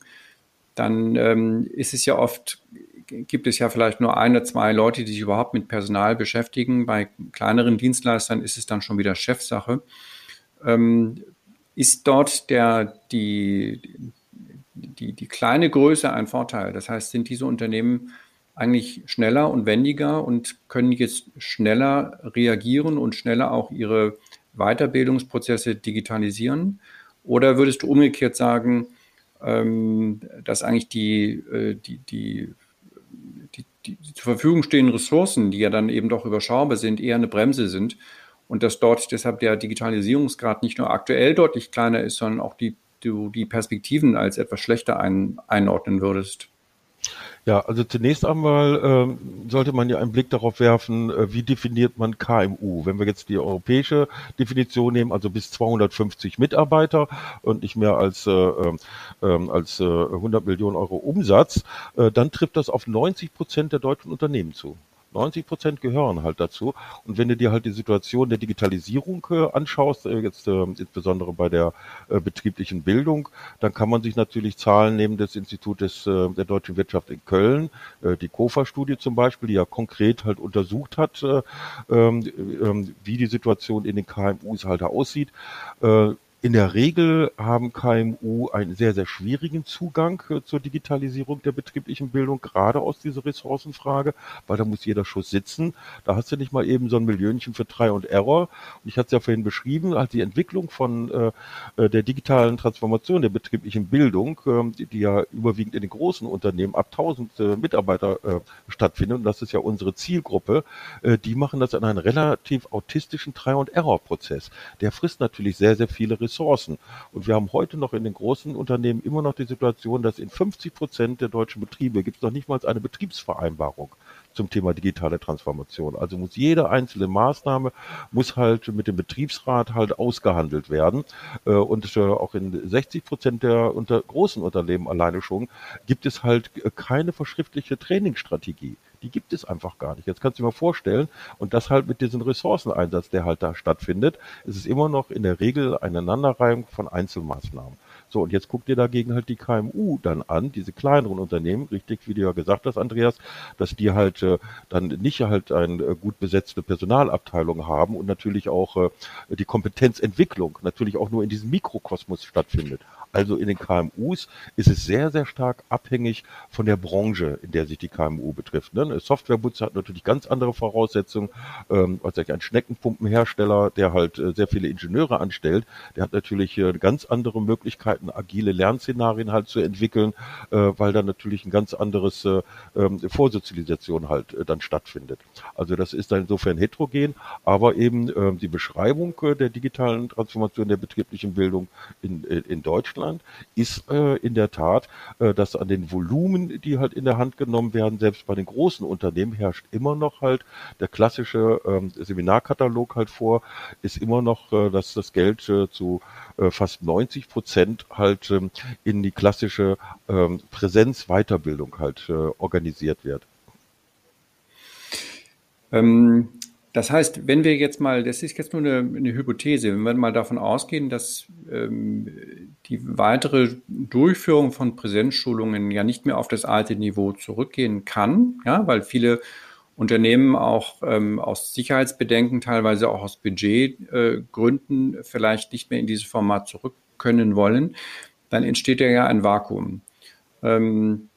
dann ähm, ist es ja oft, gibt es ja vielleicht nur ein oder zwei Leute, die sich überhaupt mit Personal beschäftigen. Bei kleineren Dienstleistern ist es dann schon wieder Chefsache. Ähm, ist dort der, die, die, die kleine Größe ein Vorteil. Das heißt, sind diese Unternehmen eigentlich schneller und wendiger und können jetzt schneller reagieren und schneller auch ihre Weiterbildungsprozesse digitalisieren? Oder würdest du umgekehrt sagen, ähm, dass eigentlich äh, die, die, die, die, zur Verfügung stehenden Ressourcen, die ja dann eben doch überschaubar sind, eher eine Bremse sind und dass dort deshalb der Digitalisierungsgrad nicht nur aktuell deutlich kleiner ist, sondern auch die, du die Perspektiven als etwas schlechter ein, einordnen würdest. Ja, also zunächst einmal ähm, sollte man ja einen Blick darauf werfen, äh, wie definiert man KMU. Wenn wir jetzt die europäische Definition nehmen, also bis 250 Mitarbeiter und nicht mehr als, äh, äh, als äh, 100 Millionen Euro Umsatz, äh, dann trifft das auf 90 Prozent der deutschen Unternehmen zu. 90 Prozent gehören halt dazu. Und wenn du dir halt die Situation der Digitalisierung äh, anschaust, äh, jetzt äh, insbesondere bei der äh, betrieblichen Bildung, dann kann man sich natürlich Zahlen nehmen des Institutes äh, der deutschen Wirtschaft in Köln, äh, die KOFA-Studie zum Beispiel, die ja konkret halt untersucht hat, äh, ähm, äh, wie die Situation in den KMUs halt aussieht. Äh, in der Regel haben KMU einen sehr, sehr schwierigen Zugang äh, zur Digitalisierung der betrieblichen Bildung, gerade aus dieser Ressourcenfrage, weil da muss jeder Schuss sitzen. Da hast du nicht mal eben so ein Millionchen für Try und Error. Und ich hatte es ja vorhin beschrieben, halt die Entwicklung von äh, äh, der digitalen Transformation der betrieblichen Bildung, äh, die, ja überwiegend in den großen Unternehmen ab 1000 äh, Mitarbeiter stattfindet, und das ist ja unsere Zielgruppe, die machen das in einem relativ autistischen Try- und Error-Prozess. Der frisst natürlich sehr, sehr viele Ressourcen Ressourcen. Und wir haben heute noch in den großen Unternehmen immer noch die Situation, dass in 50 Prozent der deutschen Betriebe gibt es noch nicht mal eine Betriebsvereinbarung zum Thema digitale Transformation. Also muss jede einzelne Maßnahme muss halt mit dem Betriebsrat halt ausgehandelt werden. Äh, und äh, auch in 60 Prozent der unter großen Unternehmen alleine schon gibt es halt keine verschriftliche Trainingsstrategie. Die gibt es einfach gar nicht. Jetzt kannst du dir mal vorstellen, und das halt mit diesem Ressourceneinsatz, der halt da stattfindet, ist es immer noch in der Regel eine Aneinanderreihung von Einzelmaßnahmen. So, und jetzt guck dir dagegen halt die KMU dann an, diese kleineren Unternehmen, richtig, wie du ja gesagt hast, Andreas, dass die halt äh, dann nicht halt eine äh, gut besetzte Personalabteilung haben und natürlich auch äh, die Kompetenzentwicklung natürlich auch nur in diesem Mikrokosmos stattfindet. Also in den KMUs ist es sehr, sehr stark abhängig von der Branche, in der sich die KMU betrifft. Ne? Eine Softwarebutze hat natürlich ganz andere Voraussetzungen. Ähm, ich, ein Schneckenpumpenhersteller, der halt äh, sehr viele Ingenieure anstellt, der hat natürlich äh, ganz andere Möglichkeiten, agile Lernszenarien halt zu entwickeln, äh, weil dann natürlich ein ganz anderes äh, ähm, Vorsozialisation halt äh, dann stattfindet. Also das ist dann insofern heterogen, aber eben äh, die Beschreibung äh, der digitalen Transformation der betrieblichen Bildung in, äh, in Deutschland ist äh, in der Tat, äh, dass an den Volumen, die halt in der Hand genommen werden, selbst bei den großen Unternehmen herrscht immer noch halt der klassische ähm, Seminarkatalog halt vor, ist immer noch, äh, dass das Geld äh, zu äh, fast 90 Prozent halt ähm, in die klassische ähm, Präsenz-Weiterbildung halt äh, organisiert wird. Ähm, das heißt, wenn wir jetzt mal, das ist jetzt nur eine, eine Hypothese, wenn wir mal davon ausgehen, dass ähm, die weitere Durchführung von Präsenzschulungen ja nicht mehr auf das alte Niveau zurückgehen kann, ja, weil viele Unternehmen auch ähm, aus Sicherheitsbedenken, teilweise auch aus Budgetgründen äh, vielleicht nicht mehr in dieses Format zurück können wollen, dann entsteht ja ein Vakuum. Ähm,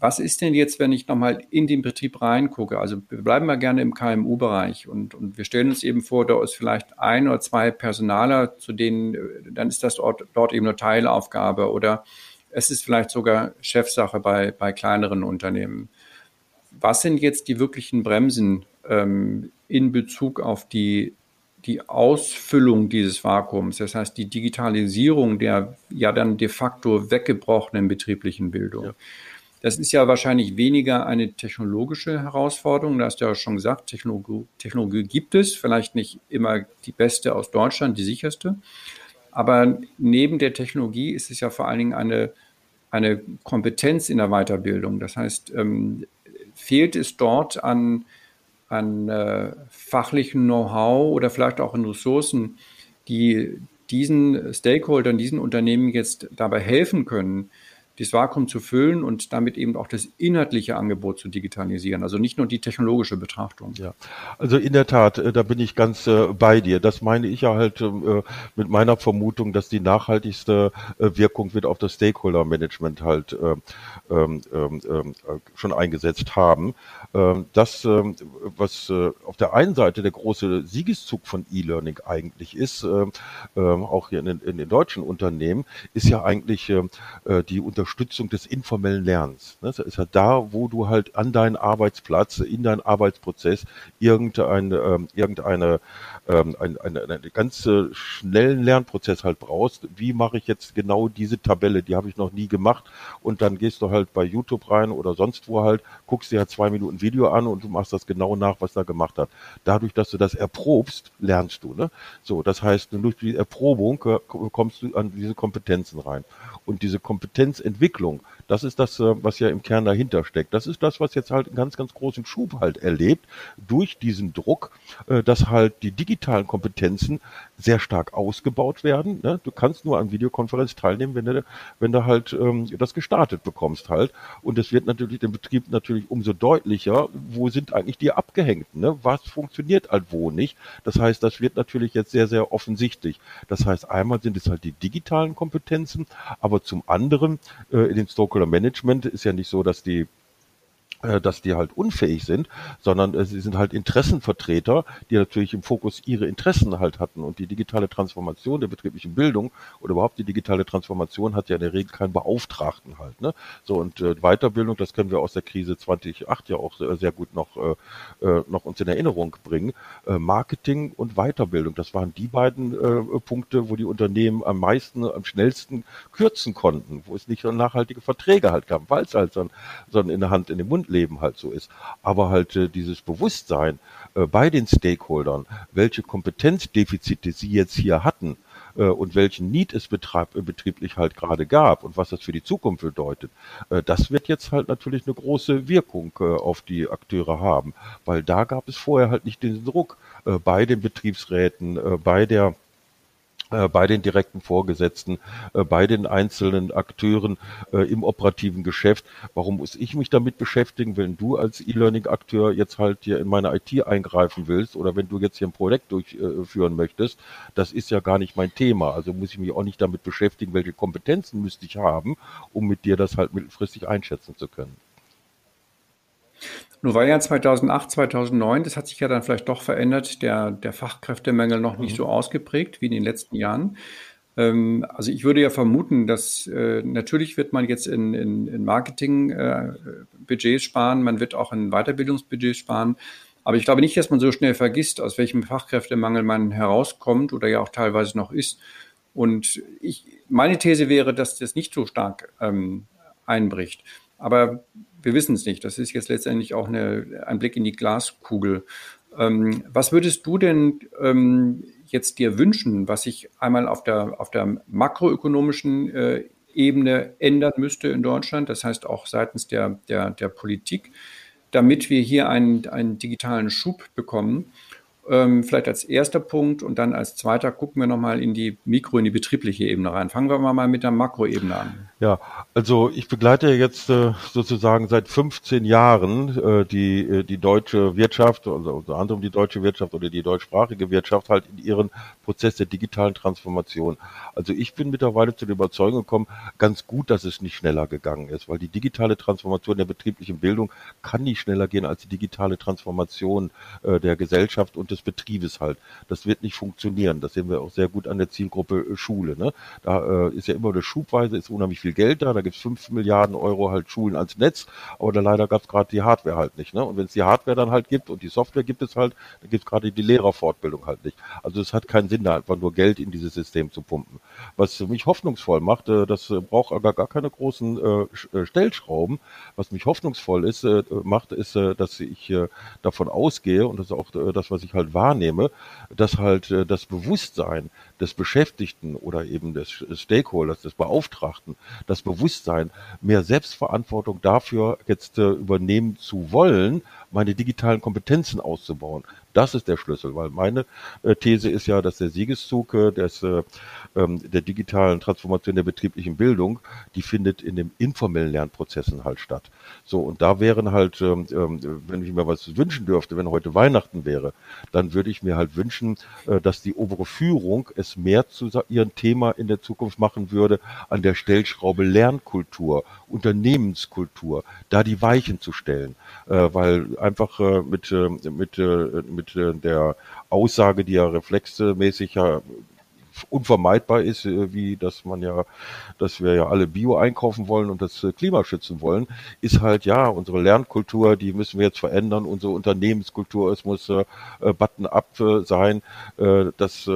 was ist denn jetzt, wenn ich nochmal in den Betrieb reingucke? Also wir bleiben mal gerne im KMU-Bereich und, und wir stellen uns eben vor, da ist vielleicht ein oder zwei Personaler, zu denen, äh, dann ist das dort, dort eben eine Teilaufgabe oder es ist vielleicht sogar Chefsache bei, bei kleineren Unternehmen. Was sind jetzt die wirklichen Bremsen ähm, in Bezug auf die, die Ausfüllung dieses Vakuums, das heißt die Digitalisierung der ja dann de facto weggebrochenen betrieblichen Bildung? Ja. Das ist ja wahrscheinlich weniger eine technologische Herausforderung. Da hast du ja schon gesagt, Technologie, Technologie gibt es, vielleicht nicht immer die beste aus Deutschland, die sicherste. Aber neben der Technologie ist es ja vor allen Dingen eine, eine Kompetenz in der Weiterbildung. Das heißt, ähm, fehlt es dort an, an äh, fachlichen Know-how oder vielleicht auch an Ressourcen, die diesen Stakeholdern, diesen Unternehmen jetzt dabei helfen können, das Vakuum zu füllen und damit eben auch das inhaltliche Angebot zu digitalisieren. Also nicht nur die technologische Betrachtung. Ja, also in der Tat, äh, da bin ich ganz äh, bei dir. Das meine ich ja halt ähm, äh, mit meiner Vermutung, dass die nachhaltigste Wirkung wird auf das Stakeholder-Management halt ähm, ähm, schon eingesetzt haben. Das, was auf der einen Seite der große Siegeszug von E-Learning eigentlich ist, auch hier in den, deutschen Unternehmen, ist ja eigentlich die Unterstützung Unterstützung des informellen Lernens. Das ist halt da, wo du halt an deinen Arbeitsplatz, in deinen Arbeitsprozess irgendeine, ähm, irgendeine ähm, einen, einen, einen ganz schnellen Lernprozess halt brauchst. Wie mache ich jetzt genau diese Tabelle? Die habe ich noch nie gemacht. Und dann gehst du halt bei YouTube rein oder sonst wo halt, guckst dir halt zwei Minuten Video an und du machst das genau nach, was er gemacht hat. Dadurch, dass du das erprobst, lernst du. Ne? So, das heißt, durch die Erprobung äh, kommst du an diese Kompetenzen rein. Und diese Kompetenzentwicklung, das ist das, äh, was ja im Kern dahinter steckt. Das ist das, was jetzt halt einen ganz, ganz großen Schub halt erlebt durch diesen Druck, äh, dass halt die digitalen Kompetenzen sehr stark ausgebaut werden. Ne? Du kannst nur an Videokonferenz teilnehmen, wenn du, wenn du halt ähm, das gestartet bekommst halt. Und es wird natürlich dem Betrieb natürlich umso deutlicher, wo sind eigentlich die Abgehängten? Ne? Was funktioniert halt wo nicht? Das heißt, das wird natürlich jetzt sehr, sehr offensichtlich. Das heißt, einmal sind es halt die digitalen Kompetenzen, aber zum anderen äh, in den Stoker Stakeholder Management ist ja nicht so, dass die dass die halt unfähig sind, sondern äh, sie sind halt Interessenvertreter, die natürlich im Fokus ihre Interessen halt hatten. Und die digitale Transformation der betrieblichen Bildung oder überhaupt die digitale Transformation hat ja in der Regel keinen Beauftragten halt. Ne? So und äh, Weiterbildung, das können wir aus der Krise 2008 ja auch sehr, sehr gut noch, äh, äh, noch uns in Erinnerung bringen. Äh, Marketing und Weiterbildung, das waren die beiden äh, Punkte, wo die Unternehmen am meisten, am schnellsten kürzen konnten, wo es nicht so nachhaltige Verträge halt gab, weil es halt so, so in der Hand in den Mund Leben halt so ist. Aber halt äh, dieses Bewusstsein äh, bei den Stakeholdern, welche Kompetenzdefizite sie jetzt hier hatten, äh, und welchen Need es betrieb, äh, betrieblich halt gerade gab und was das für die Zukunft bedeutet, äh, das wird jetzt halt natürlich eine große Wirkung äh, auf die Akteure haben, weil da gab es vorher halt nicht den Druck bei den Betriebsräten, bei der bei den direkten Vorgesetzten, äh, bei den einzelnen Akteuren äh, im operativen Geschäft. Warum muss ich mich damit beschäftigen, wenn du als E-Learning-Akteur jetzt halt hier in meine IT eingreifen willst oder wenn du jetzt hier ein Projekt durchführen möchtest? Das ist ja gar nicht mein Thema. Also muss ich mich auch nicht damit beschäftigen, welche Kompetenzen müsste ich haben, um mit dir das halt mittelfristig einschätzen zu können. Nur war ja 2008, 2009, das hat sich ja dann vielleicht doch verändert, der, der Fachkräftemangel noch nicht mhm. so ausgeprägt wie in den letzten Jahren. Ähm, also ich würde ja vermuten, dass äh, natürlich wird man jetzt in, in, in Marketing-Budgets äh, sparen, man wird auch in Weiterbildungsbudgets sparen. Aber ich glaube nicht, dass man so schnell vergisst, aus welchem Fachkräftemangel man herauskommt oder ja auch teilweise noch ist. Und ich, meine These wäre, dass das nicht so stark ähm, einbricht. Aber wir wissen es nicht. Das ist jetzt letztendlich auch eine, ein Blick in die Glaskugel. Ähm, was würdest du denn ähm, jetzt dir wünschen, was sich einmal auf der, auf der makroökonomischen äh, Ebene ändern müsste in Deutschland, das heißt auch seitens der, der, der Politik, damit wir hier einen, einen digitalen Schub bekommen? Ähm, vielleicht als erster Punkt und dann als zweiter gucken wir nochmal in die Mikro, in die betriebliche Ebene rein. Fangen wir mal mit der Makroebene an. Ja, also ich begleite jetzt äh, sozusagen seit 15 Jahren äh, die, äh, die deutsche Wirtschaft, also unter anderem die deutsche Wirtschaft oder die deutschsprachige Wirtschaft halt in ihren Prozess der digitalen Transformation. Also ich bin mittlerweile zu der Überzeugung gekommen, ganz gut, dass es nicht schneller gegangen ist, weil die digitale Transformation der betrieblichen Bildung kann nicht schneller gehen als die digitale Transformation äh, der Gesellschaft und des Betriebes halt. Das wird nicht funktionieren. Das sehen wir auch sehr gut an der Zielgruppe äh, Schule. Ne? Da äh, ist ja immer eine Schubweise, ist unheimlich viel Geld da, da gibt es 5 Milliarden Euro halt Schulen ans Netz, aber da leider gab es gerade die Hardware halt nicht. Ne? Und wenn es die Hardware dann halt gibt und die Software gibt es halt, dann gibt es gerade die Lehrerfortbildung halt nicht. Also es hat keinen Sinn, da einfach nur Geld in dieses System zu pumpen. Was mich hoffnungsvoll macht, äh, das äh, braucht aber gar keine großen äh, Stellschrauben. Was mich hoffnungsvoll ist, macht, ist, dass ich davon ausgehe, und das ist auch das, was ich halt wahrnehme, dass halt das Bewusstsein des Beschäftigten oder eben des Stakeholders, des Beauftragten, das Bewusstsein, mehr Selbstverantwortung dafür jetzt äh, übernehmen zu wollen, meine digitalen Kompetenzen auszubauen. Das ist der Schlüssel, weil meine äh, These ist ja, dass der Siegeszug äh, des, äh, ähm, der digitalen Transformation der betrieblichen Bildung, die findet in den informellen Lernprozessen halt statt. So, und da wären halt, ähm, ähm, wenn ich mir was wünschen dürfte, wenn heute Weihnachten wäre, dann würde ich mir halt wünschen, äh, dass die obere Führung es mehr zu ihrem Thema in der Zukunft machen würde, an der Stellschraube Lernkultur, Unternehmenskultur, da die Weichen zu stellen, äh, weil einfach äh, mit, äh, mit, äh, mit äh, der Aussage, die ja reflexmäßig ja unvermeidbar ist, äh, wie dass man ja, dass wir ja alle Bio einkaufen wollen und das Klima schützen wollen, ist halt ja unsere Lernkultur, die müssen wir jetzt verändern, unsere Unternehmenskultur, es muss äh, Button-up sein, äh, das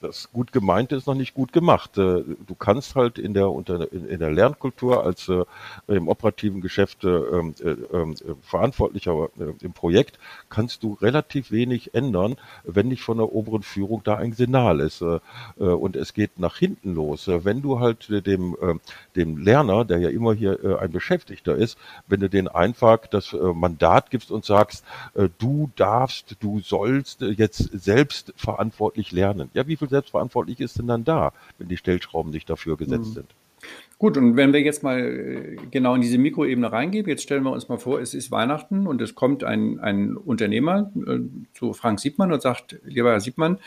das gut gemeinte ist noch nicht gut gemacht. Äh, du kannst halt in der, unter, in, der Lernkultur als äh, im operativen Geschäft äh, ähm, äh, ähm, Verantwortlicher äh, im Projekt, kannst du relativ wenig ändern, wenn nicht von der oberen Führung da ein Signal ist. Äh, und es geht nach hinten los. wenn du halt dem, dem Lerner, der ja immer hier ein Beschäftigter ist, wenn du den einfach das Mandat gibst und sagst, du darfst, du sollst jetzt selbst verantwortlich lernen. Ja, wie viel selbstverantwortlich ist denn dann da, wenn die Stellschrauben nicht dafür gesetzt mhm. sind? Gut, und wenn wir jetzt mal äh, genau in diese Mikroebene reingehen, jetzt stellen wir uns mal vor, es ist Weihnachten und es kommt ein, ein Unternehmer äh, zu Frank Siebmann und sagt, lieber Herr Siebmann,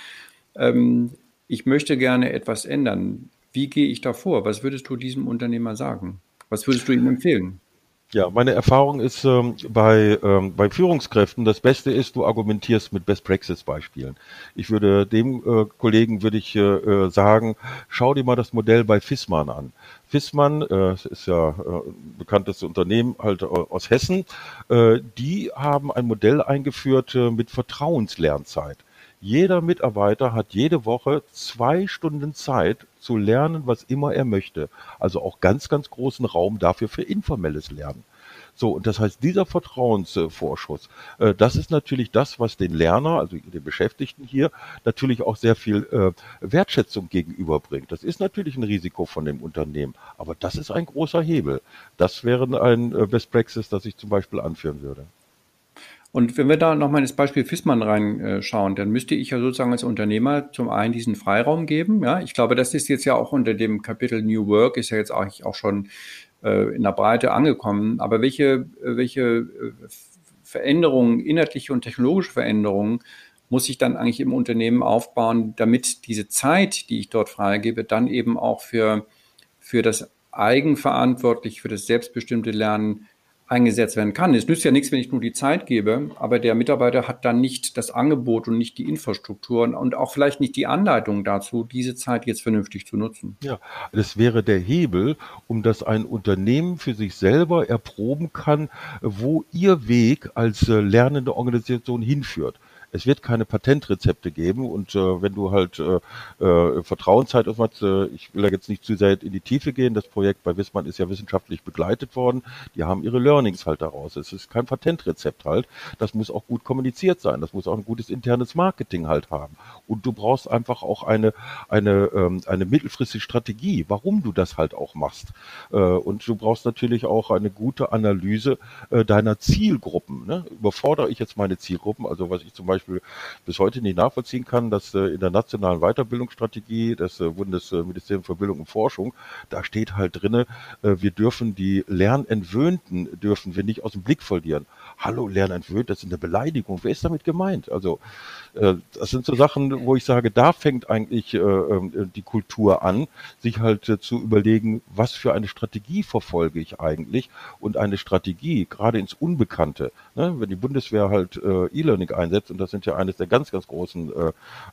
ähm, ich möchte gerne etwas ändern. Wie gehe ich da vor? Was würdest du diesem Unternehmer sagen? Was würdest du ihm empfehlen? Ja, meine Erfahrung ist ähm, bei, ähm, bei Führungskräften, das Beste ist, du argumentierst mit Best Practice Beispielen. Ich würde dem äh, Kollegen würde ich äh, äh sagen, schau dir mal das Modell bei Fissmann an. Fissmann äh, ist ja äh, ein bekanntes Unternehmen halt äh, aus Hessen. Die haben ein Modell eingeführt mit Vertrauenslernzeit. Jeder Mitarbeiter hat jede Woche zwei Stunden Zeit zu lernen, was immer er möchte. Also auch ganz, ganz großen Raum dafür für informelles Lernen. So, und das heißt, dieser Vertrauensvorschuss, äh, das ist natürlich das, was den Lerner, also den Beschäftigten hier, natürlich auch sehr viel äh, Wertschätzung gegenüberbringt. Das ist natürlich ein Risiko von dem Unternehmen, aber das ist ein großer Hebel. Das wäre ein äh, Best Practice, das ich zum Beispiel anführen würde. Und wenn wir da nochmal ins Beispiel Fissmann reinschauen, dann müsste ich ja sozusagen als Unternehmer zum einen diesen Freiraum geben. Ja, ich glaube, das ist jetzt ja auch unter dem Kapitel New Work ist ja jetzt eigentlich auch schon äh, in der Breite angekommen. Aber welche, welche äh, Veränderungen, inhaltliche und technologische Veränderungen muss ich dann eigentlich im Unternehmen aufbauen, damit diese Zeit, die ich dort freigebe, dann eben auch für, für das eigenverantwortlich, für das selbstbestimmte Lernen eingesetzt werden kann. Es nützt ja nichts, wenn ich nur die Zeit gebe, aber der Mitarbeiter hat dann nicht das Angebot und nicht die Infrastruktur und auch vielleicht nicht die Anleitung dazu, diese Zeit jetzt vernünftig zu nutzen. Ja, das wäre der Hebel, um dass ein Unternehmen für sich selber erproben kann, wo ihr Weg als äh, lernende Organisation hinführt es wird keine Patentrezepte geben und äh, wenn du halt äh, äh, Vertrauenszeit aufmachst, äh, ich will da jetzt nicht zu sehr in die Tiefe gehen, das Projekt bei Wissmann ist ja wissenschaftlich begleitet worden, die haben ihre Learnings halt daraus. Es ist kein Patentrezept halt, das muss auch gut kommuniziert sein, das muss auch ein gutes internes Marketing halt haben und du brauchst einfach auch eine, eine, ähm, eine mittelfristige Strategie, warum du das halt auch machst äh, und du brauchst natürlich auch eine gute Analyse äh, deiner Zielgruppen. Ne? Überfordere ich jetzt meine Zielgruppen, also was ich zum Beispiel Beispiel bis heute nicht nachvollziehen kann, dass äh, in der nationalen Weiterbildungsstrategie des äh, Bundesministeriums für Bildung und Forschung, da steht halt drinne, äh, wir dürfen die Lernentwöhnten dürfen wir nicht aus dem Blick verlieren. Hallo Lernentwöhnt, das ist eine Beleidigung. Wer ist damit gemeint? Also das sind so Sachen, wo ich sage, da fängt eigentlich äh, äh, die Kultur an, sich halt zu überlegen, was für eine Strategie verfolge ich eigentlich und eine Strategie, gerade ins Unbekannte. Ne? Wenn die Bundeswehr halt E-Learning einsetzt, und das sind ja eines der ganz, ganz großen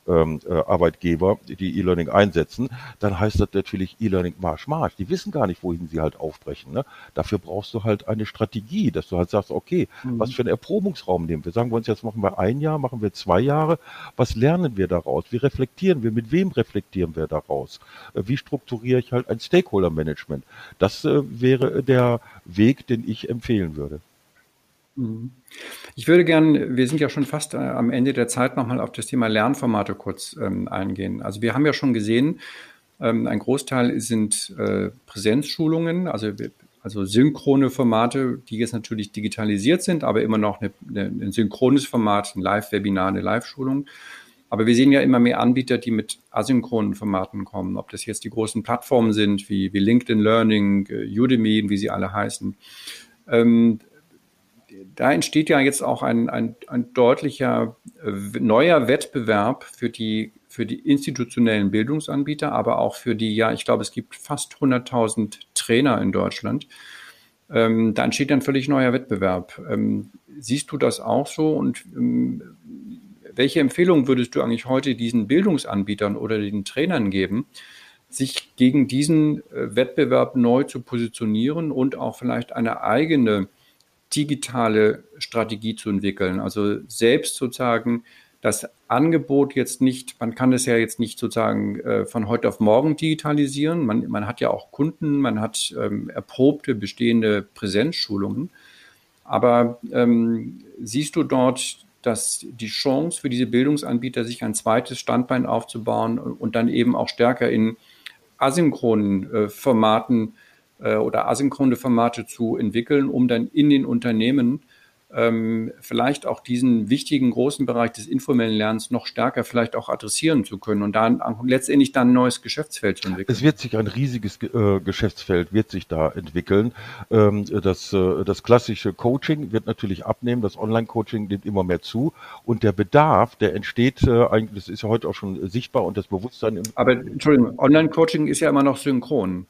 ähm, Arbeitgeber, die E-Learning einsetzen, dann heißt das natürlich E-Learning Marsch, Marsch. Die wissen gar nicht, wohin sie halt aufbrechen. Ne? Dafür brauchst du halt eine Strategie, dass du halt sagst, okay, mhm. was für einen Erprobungsraum nehmen wir? Sagen wir uns jetzt, machen wir ein Jahr, machen wir zwei Jahre, Jahre. Was lernen wir daraus? Wie reflektieren wir? Mit wem reflektieren wir daraus? Äh, wie strukturiere ich halt ein Stakeholder-Management? Das äh, wäre der Weg, den ich empfehlen würde. Mhm. Ich würde gern, wir sind ja schon fast äh, am Ende der Zeit, nochmal auf das Thema Lernformate kurz ähm, eingehen. Also wir haben ja schon gesehen, ähm, ein Großteil sind Präsenzschulungen, also also synchrone Formate, die jetzt natürlich digitalisiert sind, aber immer noch eine, eine, ein synchrones Format, ein Live-Webinar, eine Live-Schulung. Aber wir sehen ja immer mehr Anbieter, die mit asynchronen Formaten kommen, ob das jetzt die großen Plattformen sind, wie, wie LinkedIn Learning, äh, Udemy, wie sie alle heißen. Ähm, da entsteht ja jetzt auch ein, ein, ein deutlicher äh, neuer Wettbewerb für die für die institutionellen Bildungsanbieter, aber auch für die, ja, ich glaube, es gibt fast 100.000 Trainer in Deutschland. Ähm, da entsteht ein völlig neuer Wettbewerb. Ähm, siehst du das auch so? Und ähm, welche Empfehlung würdest du eigentlich heute diesen Bildungsanbietern oder den Trainern geben, sich gegen diesen äh, Wettbewerb neu zu positionieren und auch vielleicht eine eigene digitale Strategie zu entwickeln? Also selbst sozusagen das Angebot jetzt nicht, man kann es ja jetzt nicht sozusagen äh, von heute auf morgen digitalisieren. Man, man hat ja auch Kunden, man hat ähm, erprobte bestehende Präsenzschulungen. Aber ähm, siehst du dort, dass die Chance für diese Bildungsanbieter, sich ein zweites Standbein aufzubauen und dann eben auch stärker in asynchronen äh, Formaten äh, oder asynchrone Formate zu entwickeln, um dann in den Unternehmen ähm, vielleicht auch diesen wichtigen großen Bereich des informellen Lernens noch stärker vielleicht auch adressieren zu können und dann letztendlich dann ein neues Geschäftsfeld zu entwickeln. Es wird sich ein riesiges äh, Geschäftsfeld wird sich da entwickeln. Ähm, das, äh, das klassische Coaching wird natürlich abnehmen, das Online-Coaching nimmt immer mehr zu und der Bedarf, der entsteht äh, eigentlich, das ist ja heute auch schon sichtbar und das Bewusstsein. Im Aber Entschuldigung, Online-Coaching ist ja immer noch synchron.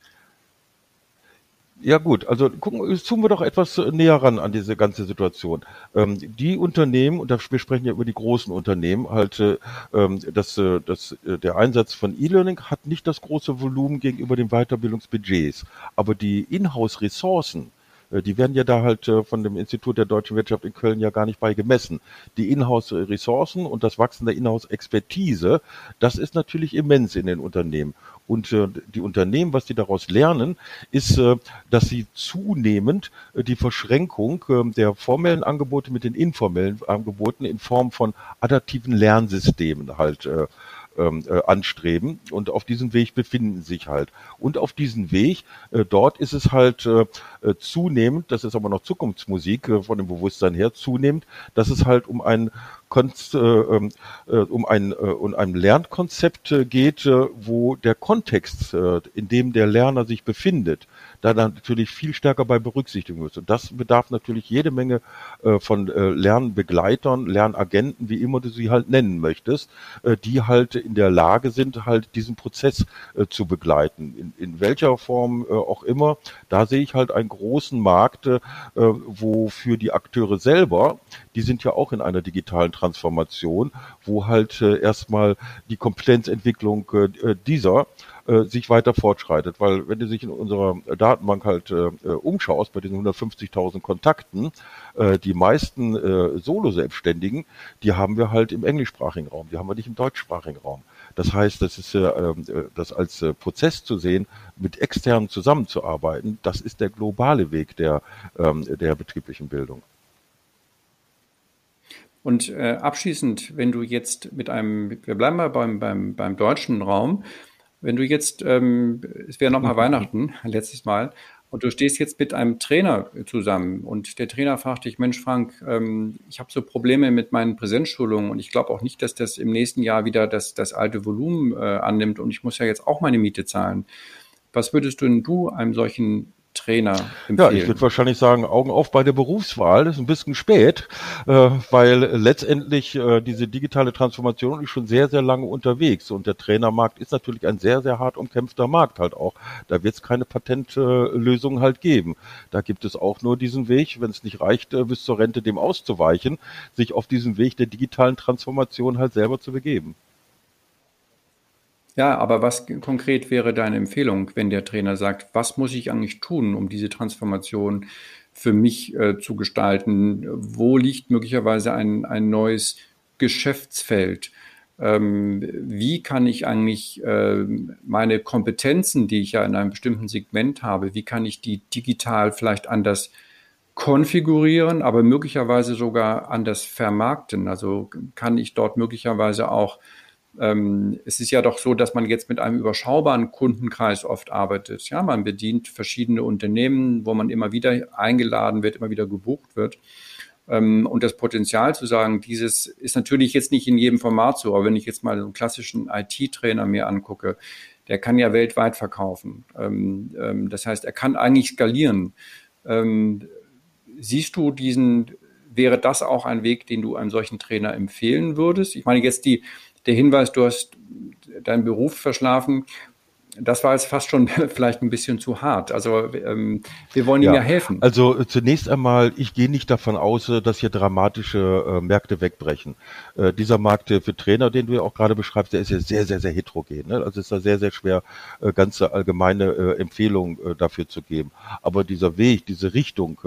Ja gut, also gucken, zoomen wir doch etwas näher ran an diese ganze Situation. Ähm, die Unternehmen, und wir sprechen ja über die großen Unternehmen, halt, äh, ähm, dass, äh, dass äh, der Einsatz von E-Learning hat nicht das große Volumen gegenüber den Weiterbildungsbudgets, aber die Inhouse-Ressourcen, äh, die werden ja da halt äh, von dem Institut der deutschen Wirtschaft in Köln ja gar nicht bei gemessen. Die Inhouse-Ressourcen und das Wachsen der Inhouse-Expertise, das ist natürlich immens in den Unternehmen. Und äh, die Unternehmen, was die daraus lernen, ist, äh, dass sie zunehmend äh, die Verschränkung äh, der formellen Angebote mit den informellen Angeboten in Form von adaptiven Lernsystemen halt äh, ähm, äh, anstreben. Und auf diesem Weg befinden sich halt. Und auf diesem Weg, äh, dort ist es halt äh, äh zunehmend, das ist aber noch Zukunftsmusik äh, von dem Bewusstsein her, zunehmend, dass es halt um ein Äh, ähm, äh, um ein, äh, um ein Lernkonzept äh, geht, wo der Kontext, in dem der Lerner sich befindet, da natürlich viel stärker bei berücksichtigen muss. Und das bedarf natürlich jede Menge äh, von äh, Lernbegleitern, Lernagenten, wie immer du sie halt nennen möchtest, äh, die halt in der Lage sind, halt diesen Prozess äh, zu begleiten. In, in welcher Form äh, auch immer. Da sehe ich halt einen großen Markt, äh, wo für die Akteure selber, die sind ja auch in einer digitalen Transformation, wo halt äh, erstmal die Kompetenzentwicklung dieser äh, sich weiter fortschreitet. Weil wenn du sich in unserer Datenbank halt äh, äh umschaust, bei diesen 150.000 Kontakten, äh, die meisten äh, Solo-Selbstständigen, die haben wir halt im englischsprachigen Raum, die haben wir nicht im deutschsprachigen Raum. Das heißt, das ist ähm, äh, das als äh, Prozess zu sehen, mit externen zusammenzuarbeiten, das ist der globale Weg der, ähm, der betrieblichen Bildung. Und äh, abschließend, wenn du jetzt mit einem, wir bleiben mal beim, beim, beim deutschen Raum, wenn du jetzt, ähm, es wäre nochmal Weihnachten, letztes Mal, und du stehst jetzt mit einem Trainer zusammen und der Trainer fragt dich, Mensch Frank, ähm, ich habe so Probleme mit meinen Präsenzschulungen und ich glaube auch nicht, dass das im nächsten Jahr wieder das, das alte Volumen äh, annimmt und ich muss ja jetzt auch meine Miete zahlen. Was würdest du denn du einem solchen Trainer empfehlen? Ja, ich würde wahrscheinlich sagen, Augen auf bei der Berufswahl. Das ist ein bisschen spät, äh, weil letztendlich äh, diese digitale Transformation ist schon sehr, sehr lange unterwegs und der Trainermarkt ist natürlich ein sehr, sehr hart umkämpfter Markt halt auch. Da wird es keine Patentlösung äh, halt geben. Da gibt es auch nur diesen Weg, wenn es nicht reicht, äh, bis zur Rente dem auszuweichen, sich auf diesen Weg der digitalen Transformation halt selber zu begeben. Ja, aber was konkret wäre deine Empfehlung, wenn der Trainer sagt, was muss ich eigentlich tun, um diese Transformation für mich äh, zu gestalten? Wo liegt möglicherweise ein, ein neues Geschäftsfeld? Ähm, wie kann ich eigentlich äh, meine Kompetenzen, die ich ja in einem bestimmten Segment habe, wie kann ich die digital vielleicht anders konfigurieren, aber möglicherweise sogar anders vermarkten? Also kann ich dort möglicherweise auch es ist ja doch so, dass man jetzt mit einem überschaubaren Kundenkreis oft arbeitet. Ja, man bedient verschiedene Unternehmen, wo man immer wieder eingeladen wird, immer wieder gebucht wird. Ähm, und das Potenzial zu sagen, dieses ist natürlich jetzt nicht in jedem Format so, aber wenn ich jetzt mal einen klassischen IT-Trainer mir angucke, der kann ja weltweit verkaufen. Ähm, ähm, das heißt, er kann eigentlich skalieren. Ähm, siehst du diesen, wäre das auch ein Weg, den du einem solchen Trainer empfehlen würdest? Ich meine jetzt die, der Hinweis, du hast deinen Beruf verschlafen das war jetzt fast schon vielleicht ein bisschen zu hart. Also ähm, wir wollen ihm ja helfen. Also äh, zunächst einmal, ich gehe nicht davon aus, äh, dass hier dramatische äh, Märkte wegbrechen. Äh, dieser Markt für Trainer, den du ja auch gerade beschreibst, der ist ja sehr, sehr, sehr heterogen. Ne? Also ist da sehr, sehr schwer, äh, ganze allgemeine äh, Empfehlungen dafür zu geben. Aber dieser Weg, diese Richtung,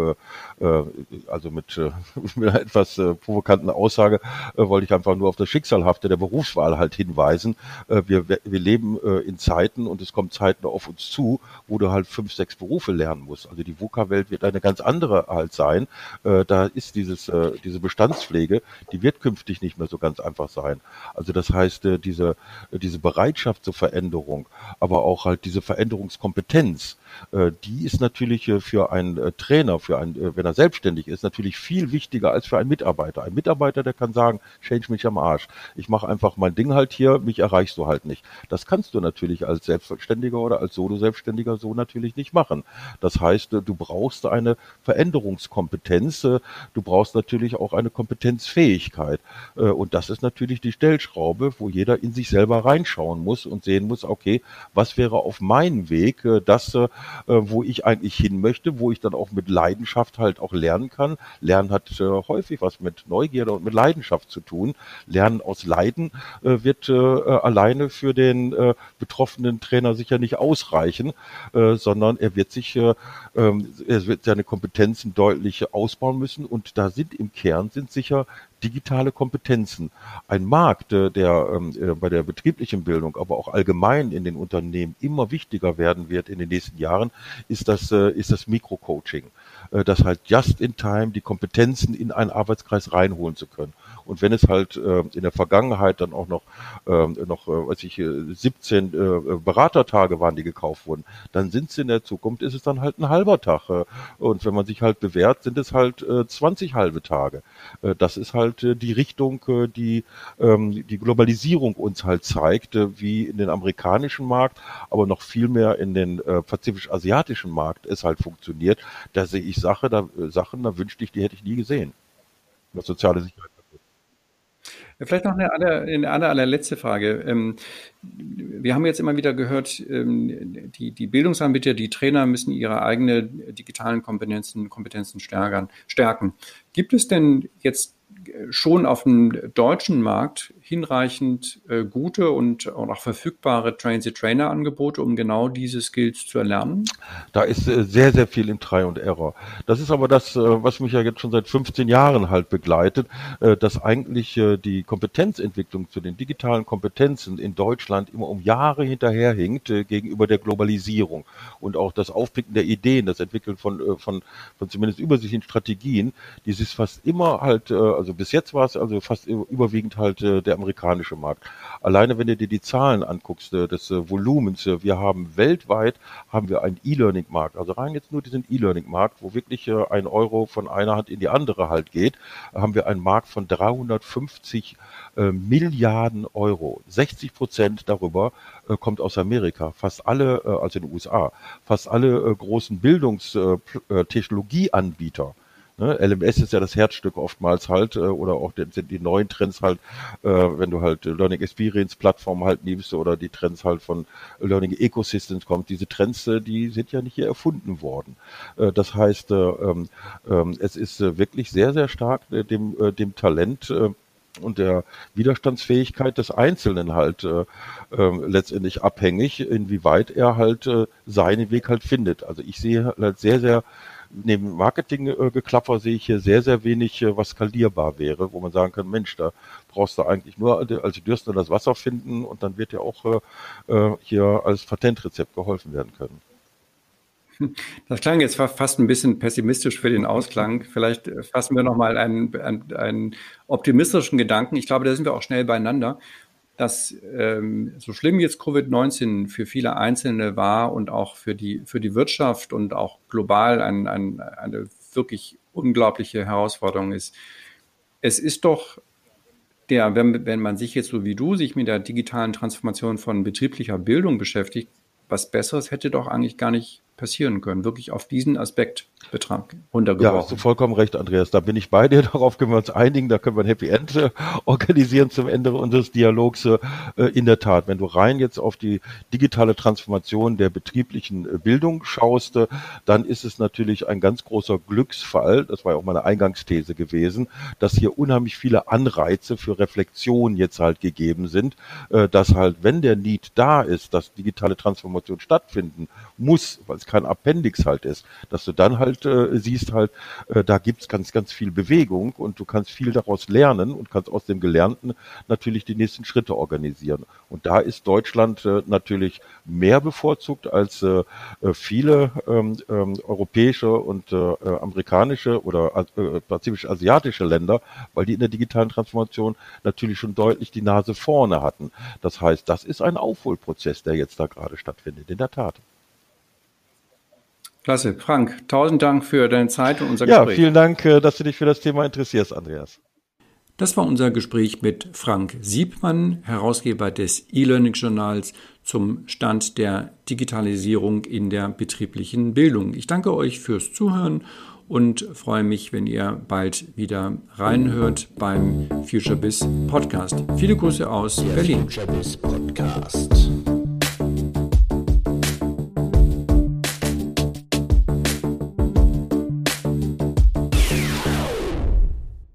also mit, mit einer etwas provokanten Aussage, wollte ich einfach nur auf das Schicksalhafte der Berufswahl halt hinweisen. Wir, wir leben in Zeiten und es kommen Zeiten auf uns zu, wo du halt fünf, sechs Berufe lernen musst. Also die VUCA-Welt wird eine ganz andere halt sein. Äh, da ist dieses, äh, diese Bestandspflege, die wird künftig nicht mehr so ganz einfach sein. Also das heißt, äh, diese, diese Bereitschaft zur Veränderung, aber auch halt diese Veränderungskompetenz, äh, die ist natürlich äh, für einen äh, Trainer, für einen, wenn er selbstständig ist, natürlich viel wichtiger als für einen Mitarbeiter. Ein Mitarbeiter, der kann sagen, change mich am Arsch. Ich mache einfach mein Ding halt hier, mich erreichst du halt nicht. Das kannst du natürlich als Selbstständiger oder als Solo-Selbstständiger so natürlich nicht machen. Das heißt, du brauchst eine Veränderungskompetenz, du brauchst natürlich auch eine Kompetenzfähigkeit. Und das ist natürlich die Stellschraube, wo jeder in sich selber reinschauen muss und sehen muss, okay, was wäre auf meinem Weg das, äh, wo ich eigentlich hin möchte, wo ich dann auch mit Leidenschaft halt auch lernen kann. Lernen hat äh, häufig was mit Neugierde und mit Leidenschaft zu tun. Lernen aus Leiden äh, wird äh, alleine für den äh, betroffenen Trainer sicher nicht ausreichen, äh, sondern er wird sich, äh, ähm, er wird seine Kompetenzen deutlich ausbauen müssen und da sind im Kern sind sicher digitale Kompetenzen. Ein Markt, äh, der ähm, äh, bei der betrieblichen Bildung, aber auch allgemein in den Unternehmen immer wichtiger werden wird in den nächsten Jahren, ist das, ist das Mikrocoaching. Äh, das halt just in time die Kompetenzen in einen Arbeitskreis reinholen zu können. Und wenn es halt äh, in der Vergangenheit dann auch noch, äh, noch äh, weiß ich, 17 äh, äh, Beratertage waren, die gekauft wurden, dann sind es in der Zukunft, ist es dann halt ein halber Tag. Äh, und wenn man sich halt bewährt, sind es halt äh, 20 halbe Tage. Äh, das ist halt äh, die Richtung, äh, die ähm, die Globalisierung uns halt zeigt, äh, wie in den amerikanischen Markt, aber noch viel mehr in den äh, pazifisch-asiatischen Markt es halt funktioniert. Da sehe ich Sache, da, Sachen, da wünschte ich, die hätte ich nie gesehen. Was soziale Sicherheit Vielleicht noch eine, aller, eine aller, allerletzte Frage. Ähm, wir haben jetzt immer wieder gehört, ähm, die, die Bildungsanbieter, die Trainer müssen ihre eigenen digitalen Kompetenzen, Kompetenzen stärken. Gibt es denn jetzt schon auf dem deutschen Markt hinreichend äh, gute und, und, auch verfügbare Train-the-Trainer-Angebote, um genau diese Skills zu erlernen? Da ist äh, sehr, sehr viel im Try und Error. Das ist aber das, äh, was mich ja jetzt schon seit 15 Jahren halt begleitet, äh, dass eigentlich äh, die Kompetenzentwicklung zu den digitalen Kompetenzen in Deutschland immer um Jahre hinterherhinkt äh, gegenüber der Globalisierung und auch das Aufblicken der Ideen, das Entwickeln von, von, von zumindest übersichtlichen Strategien, dieses fast immer halt, also bis jetzt war es also fast überwiegend halt der der amerikanische Markt. Alleine wenn du dir die Zahlen anguckst äh, des äh, Volumens, äh, wir haben weltweit haben wir einen E-Learning-Markt, also rein jetzt nur diesen E-Learning-Markt, wo wirklich ein Euro von einer Hand in die andere halt geht, haben wir einen Markt von 350 Milliarden Euro. 60 Prozent darüber kommt aus Amerika. Fast alle, also in den USA, fast alle großen Bildungstechnologieanbieter Ne? LMS ist ja das Herzstück oftmals halt, äh, oder auch die, die neuen Trends halt, äh, wenn du halt Learning Experience Plattform halt nimmst oder die Trends halt von Learning Ecosystems kommt. Diese Trends, äh, die sind ja nicht hier erfunden worden. Äh, das heißt, äh, ähm, es ist äh, wirklich sehr, sehr stark äh, dem, äh, dem Talent äh, und der Widerstandsfähigkeit des Einzelnen halt äh, äh, letztendlich abhängig, inwieweit er halt äh, seinen Weg halt findet. Also ich sehe halt sehr, sehr neben Marketinggeklapper sehe ich hier sehr, sehr wenig, äh, was skalierbar wäre, wo man sagen kann, Mensch, da brauchst du eigentlich nur als Dürster das Wasser finden und dann wird ja auch äh, äh, hier als Patentrezept geholfen werden können. Das klang jetzt fast ein bisschen pessimistisch für den Ausklang. Vielleicht fassen wir nochmal einen, einen, einen optimistischen Gedanken. Ich glaube, da sind wir auch schnell beieinander dass ähm, so schlimm jetzt Covid-19 für viele Einzelne war und auch für die, für die Wirtschaft und auch global ein, ein, eine wirklich unglaubliche Herausforderung ist. Es ist doch der, wenn, wenn man sich jetzt so wie du sich mit der digitalen Transformation von betrieblicher Bildung beschäftigt, was Besseres hätte doch eigentlich gar nicht passieren können. Wirklich auf diesen Aspekt Betrag runtergebrochen. Ja, hast du vollkommen recht, Andreas. Da bin ich bei dir. Darauf können wir uns einigen. Da können wir ein Happy End äh, organisieren zum Ende unseres Dialogs. Äh, in der Tat, wenn du rein jetzt auf die digitale Transformation der betrieblichen äh, Bildung schaust, äh, dann ist es natürlich ein ganz großer Glücksfall. Das war ja auch meine Eingangsthese gewesen, dass hier unheimlich viele Anreize für Reflexion jetzt halt gegeben sind, äh, dass halt, wenn der Need da ist, dass digitale Transformation stattfinden muss, weil es kein Appendix halt ist, dass du dann halt äh, siehst halt, äh, da gibt's ganz, ganz viel Bewegung und du kannst viel daraus lernen und kannst aus dem Gelernten natürlich die nächsten Schritte organisieren. Und da ist Deutschland äh, natürlich mehr bevorzugt als äh, äh viele ähm, ähm, europäische und äh, äh, amerikanische oder äh, pazifisch-asiatische Länder, weil die in der digitalen Transformation natürlich schon deutlich die Nase vorne hatten. Das heißt, das ist ein Aufholprozess, der jetzt da gerade stattfindet, in der Tat. Klasse. Frank, tausend Dank für deine Zeit und unser Gespräch. Ja, vielen Dank, äh, dass du dich für das Thema interessierst, Andreas. Das war unser Gespräch mit Frank Siebmann, Herausgeber des E-Learning-Journals zum Stand der Digitalisierung in der betrieblichen Bildung. Ich danke euch fürs Zuhören und freue mich, wenn ihr bald wieder reinhört beim FutureBiz Podcast. Viele Grüße aus der Berlin. FutureBiz Podcast.